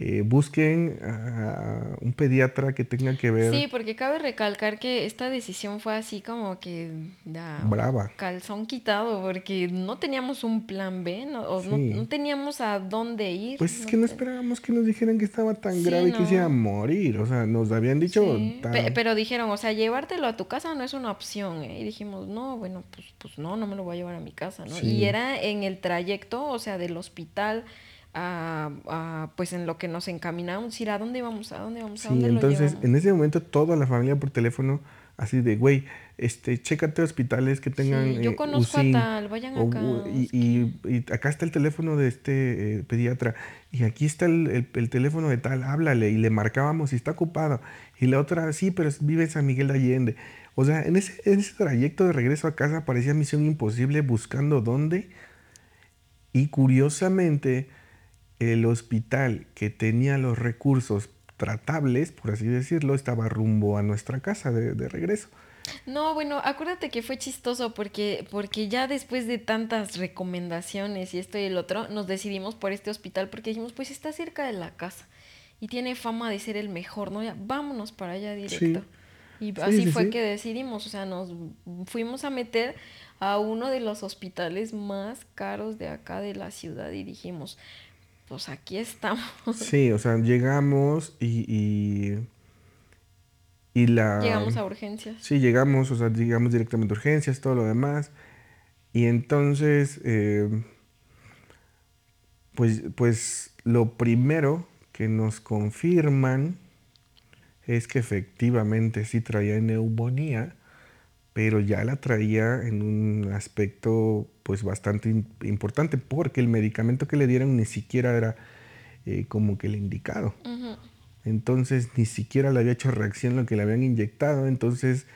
eh, busquen a un pediatra que tenga que ver. Sí, porque cabe recalcar que esta decisión fue así como que brava. Calzón quitado, porque no teníamos un plan B, no, no, teníamos a dónde ir. Pues es que no esperábamos que nos dijeran que estaba tan grave que iba a morir. O sea, nos habían dicho. pero dijeron, o sea, llevártelo a tu casa no es una opción. ¿eh? Y dijimos, no, bueno, pues, pues no, no me lo voy a llevar a mi casa, ¿no? Y era en el trayecto, o sea, del hospital a, pues en lo que nos encaminamos, ir a dónde vamos, a dónde vamos, a dónde entonces en ese momento toda la familia por teléfono así de, güey, este, chécate hospitales que tengan. yo eh, conozco a tal, vayan acá. Y, y, acá está el teléfono de este eh, pediatra. Y aquí está el, el, teléfono de tal, háblale. Y le marcábamos si está ocupado. Y la otra, sí, pero vive en San Miguel de Allende. O sea, en ese, en ese trayecto de regreso a casa parecía misión imposible buscando dónde. Y curiosamente, el hospital que tenía los recursos tratables, por así decirlo, estaba rumbo a nuestra casa de, regreso. No, bueno, acuérdate que fue chistoso porque, porque ya después de tantas recomendaciones y esto y el otro, nos decidimos por este hospital porque dijimos, pues está cerca de la casa y tiene fama de ser el mejor, ¿no? Ya, vámonos para allá directo. Y así fue que decidimos, o sea, nos fuimos a meter a uno de los hospitales más caros de acá de la ciudad y dijimos, pues aquí estamos. Sí, o sea, llegamos y, y, la... Llegamos a urgencias. Sí, llegamos, o sea, llegamos directamente a urgencias, todo lo demás. Y entonces, eh, pues, pues lo primero que nos confirman es que efectivamente sí traía neumonía, pero ya la traía en un aspecto pues bastante importante porque el medicamento que le dieron ni siquiera era eh, como que el indicado. Entonces ni siquiera le había hecho reacción lo que le habían inyectado. Entonces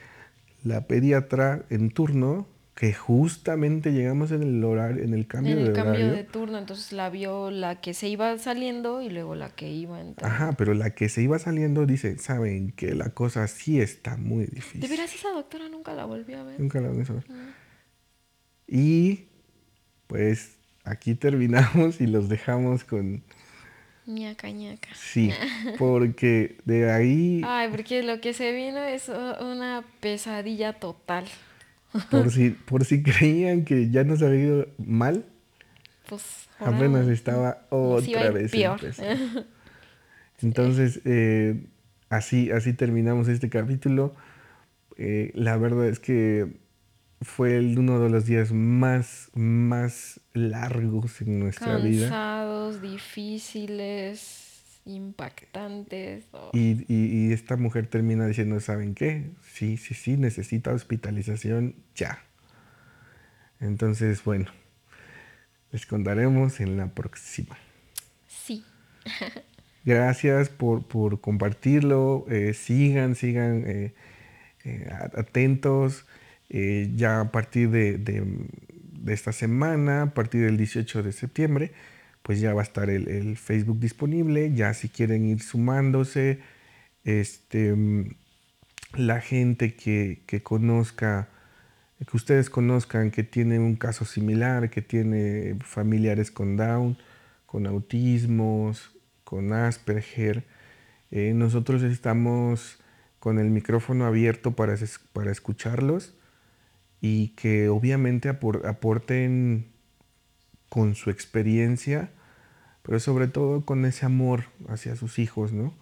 la pediatra en turno que justamente llegamos en el horario, en el cambio en el de cambio de turno, entonces la vio la que se iba saliendo y luego la que iba entrando. Ajá, pero la que se iba saliendo dice, saben que la cosa sí está muy difícil. De veras esa doctora nunca la volví a ver. Nunca la volví a ver. Y pues aquí terminamos y los dejamos con ñaca ñaca. Sí, porque de ahí Ay, porque lo que se vino es una pesadilla total. Por si, por si (laughs) creían que ya nos había ido mal, pues apenas estaba otra vez peor. (laughs) Entonces, eh, así, así terminamos este capítulo. Eh, la verdad es que fue uno de los días más, más largos en nuestra vida. Cansados, difíciles impactantes. Y, esta mujer termina diciendo, ¿saben qué? Sí, sí, sí, necesita hospitalización ya. Entonces, bueno, les contaremos en la próxima. Sí. (laughs) Gracias por, compartirlo. Eh, sigan, sigan eh, eh, atentos. ya a partir de, de esta semana, a partir del 18 de septiembre, pues ya va a estar el, Facebook disponible, ya si quieren ir sumándose, este, la gente que, conozca, que ustedes conozcan que tiene un caso similar, que tiene familiares con Down, con autismos, con Asperger, eh, nosotros estamos con el micrófono abierto para, para escucharlos y que obviamente aporten con su experiencia, pero sobre todo con ese amor hacia sus hijos, ¿no?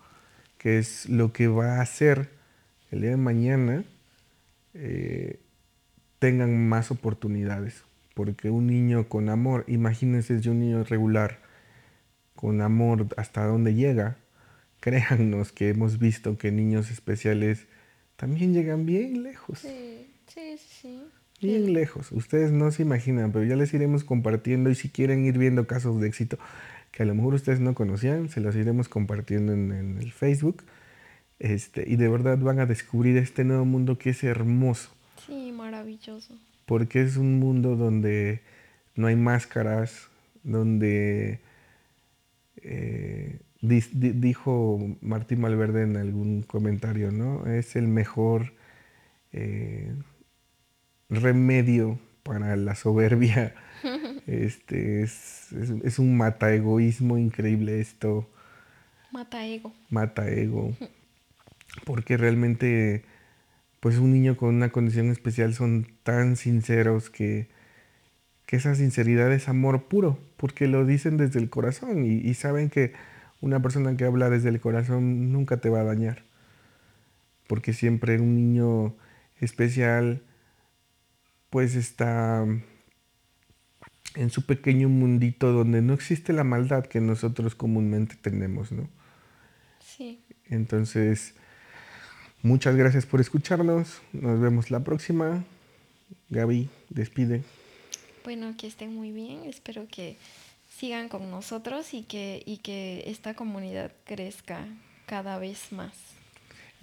Que es lo que va a hacer el día de mañana eh, tengan más oportunidades. Porque un niño con amor, imagínense un niño regular, con amor hasta dónde llega, (laughs) créannos que hemos visto que niños especiales también llegan bien lejos. Sí, sí, sí bien lejos. Ustedes no se imaginan, pero ya les iremos compartiendo y si quieren ir viendo casos de éxito que a lo mejor ustedes no conocían, se los iremos compartiendo en, el Facebook. Este, y de verdad van a descubrir este nuevo mundo que es hermoso. Sí, maravilloso. Porque es un mundo donde no hay máscaras, donde eh, dijo Martín Malverde en algún comentario, ¿no? Es el mejor eh, remedio para la soberbia. (laughs) Este es, un mata egoísmo increíble esto. Mata ego. Mata ego. Porque realmente, pues un niño con una condición especial son tan sinceros que, que esa sinceridad es amor puro, porque lo dicen desde el corazón y, y saben que una persona que habla desde el corazón nunca te va a dañar. Porque siempre un niño especial pues está en su pequeño mundito donde no existe la maldad que nosotros comúnmente tenemos, ¿no? Sí. Entonces, muchas gracias por escucharnos. Nos vemos la próxima. Gaby, despide. Bueno, que estén muy bien. Espero que sigan con nosotros y que, y que esta comunidad crezca cada vez más.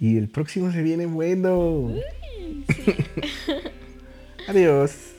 Y el próximo se viene bueno. sí. (laughs) Adiós.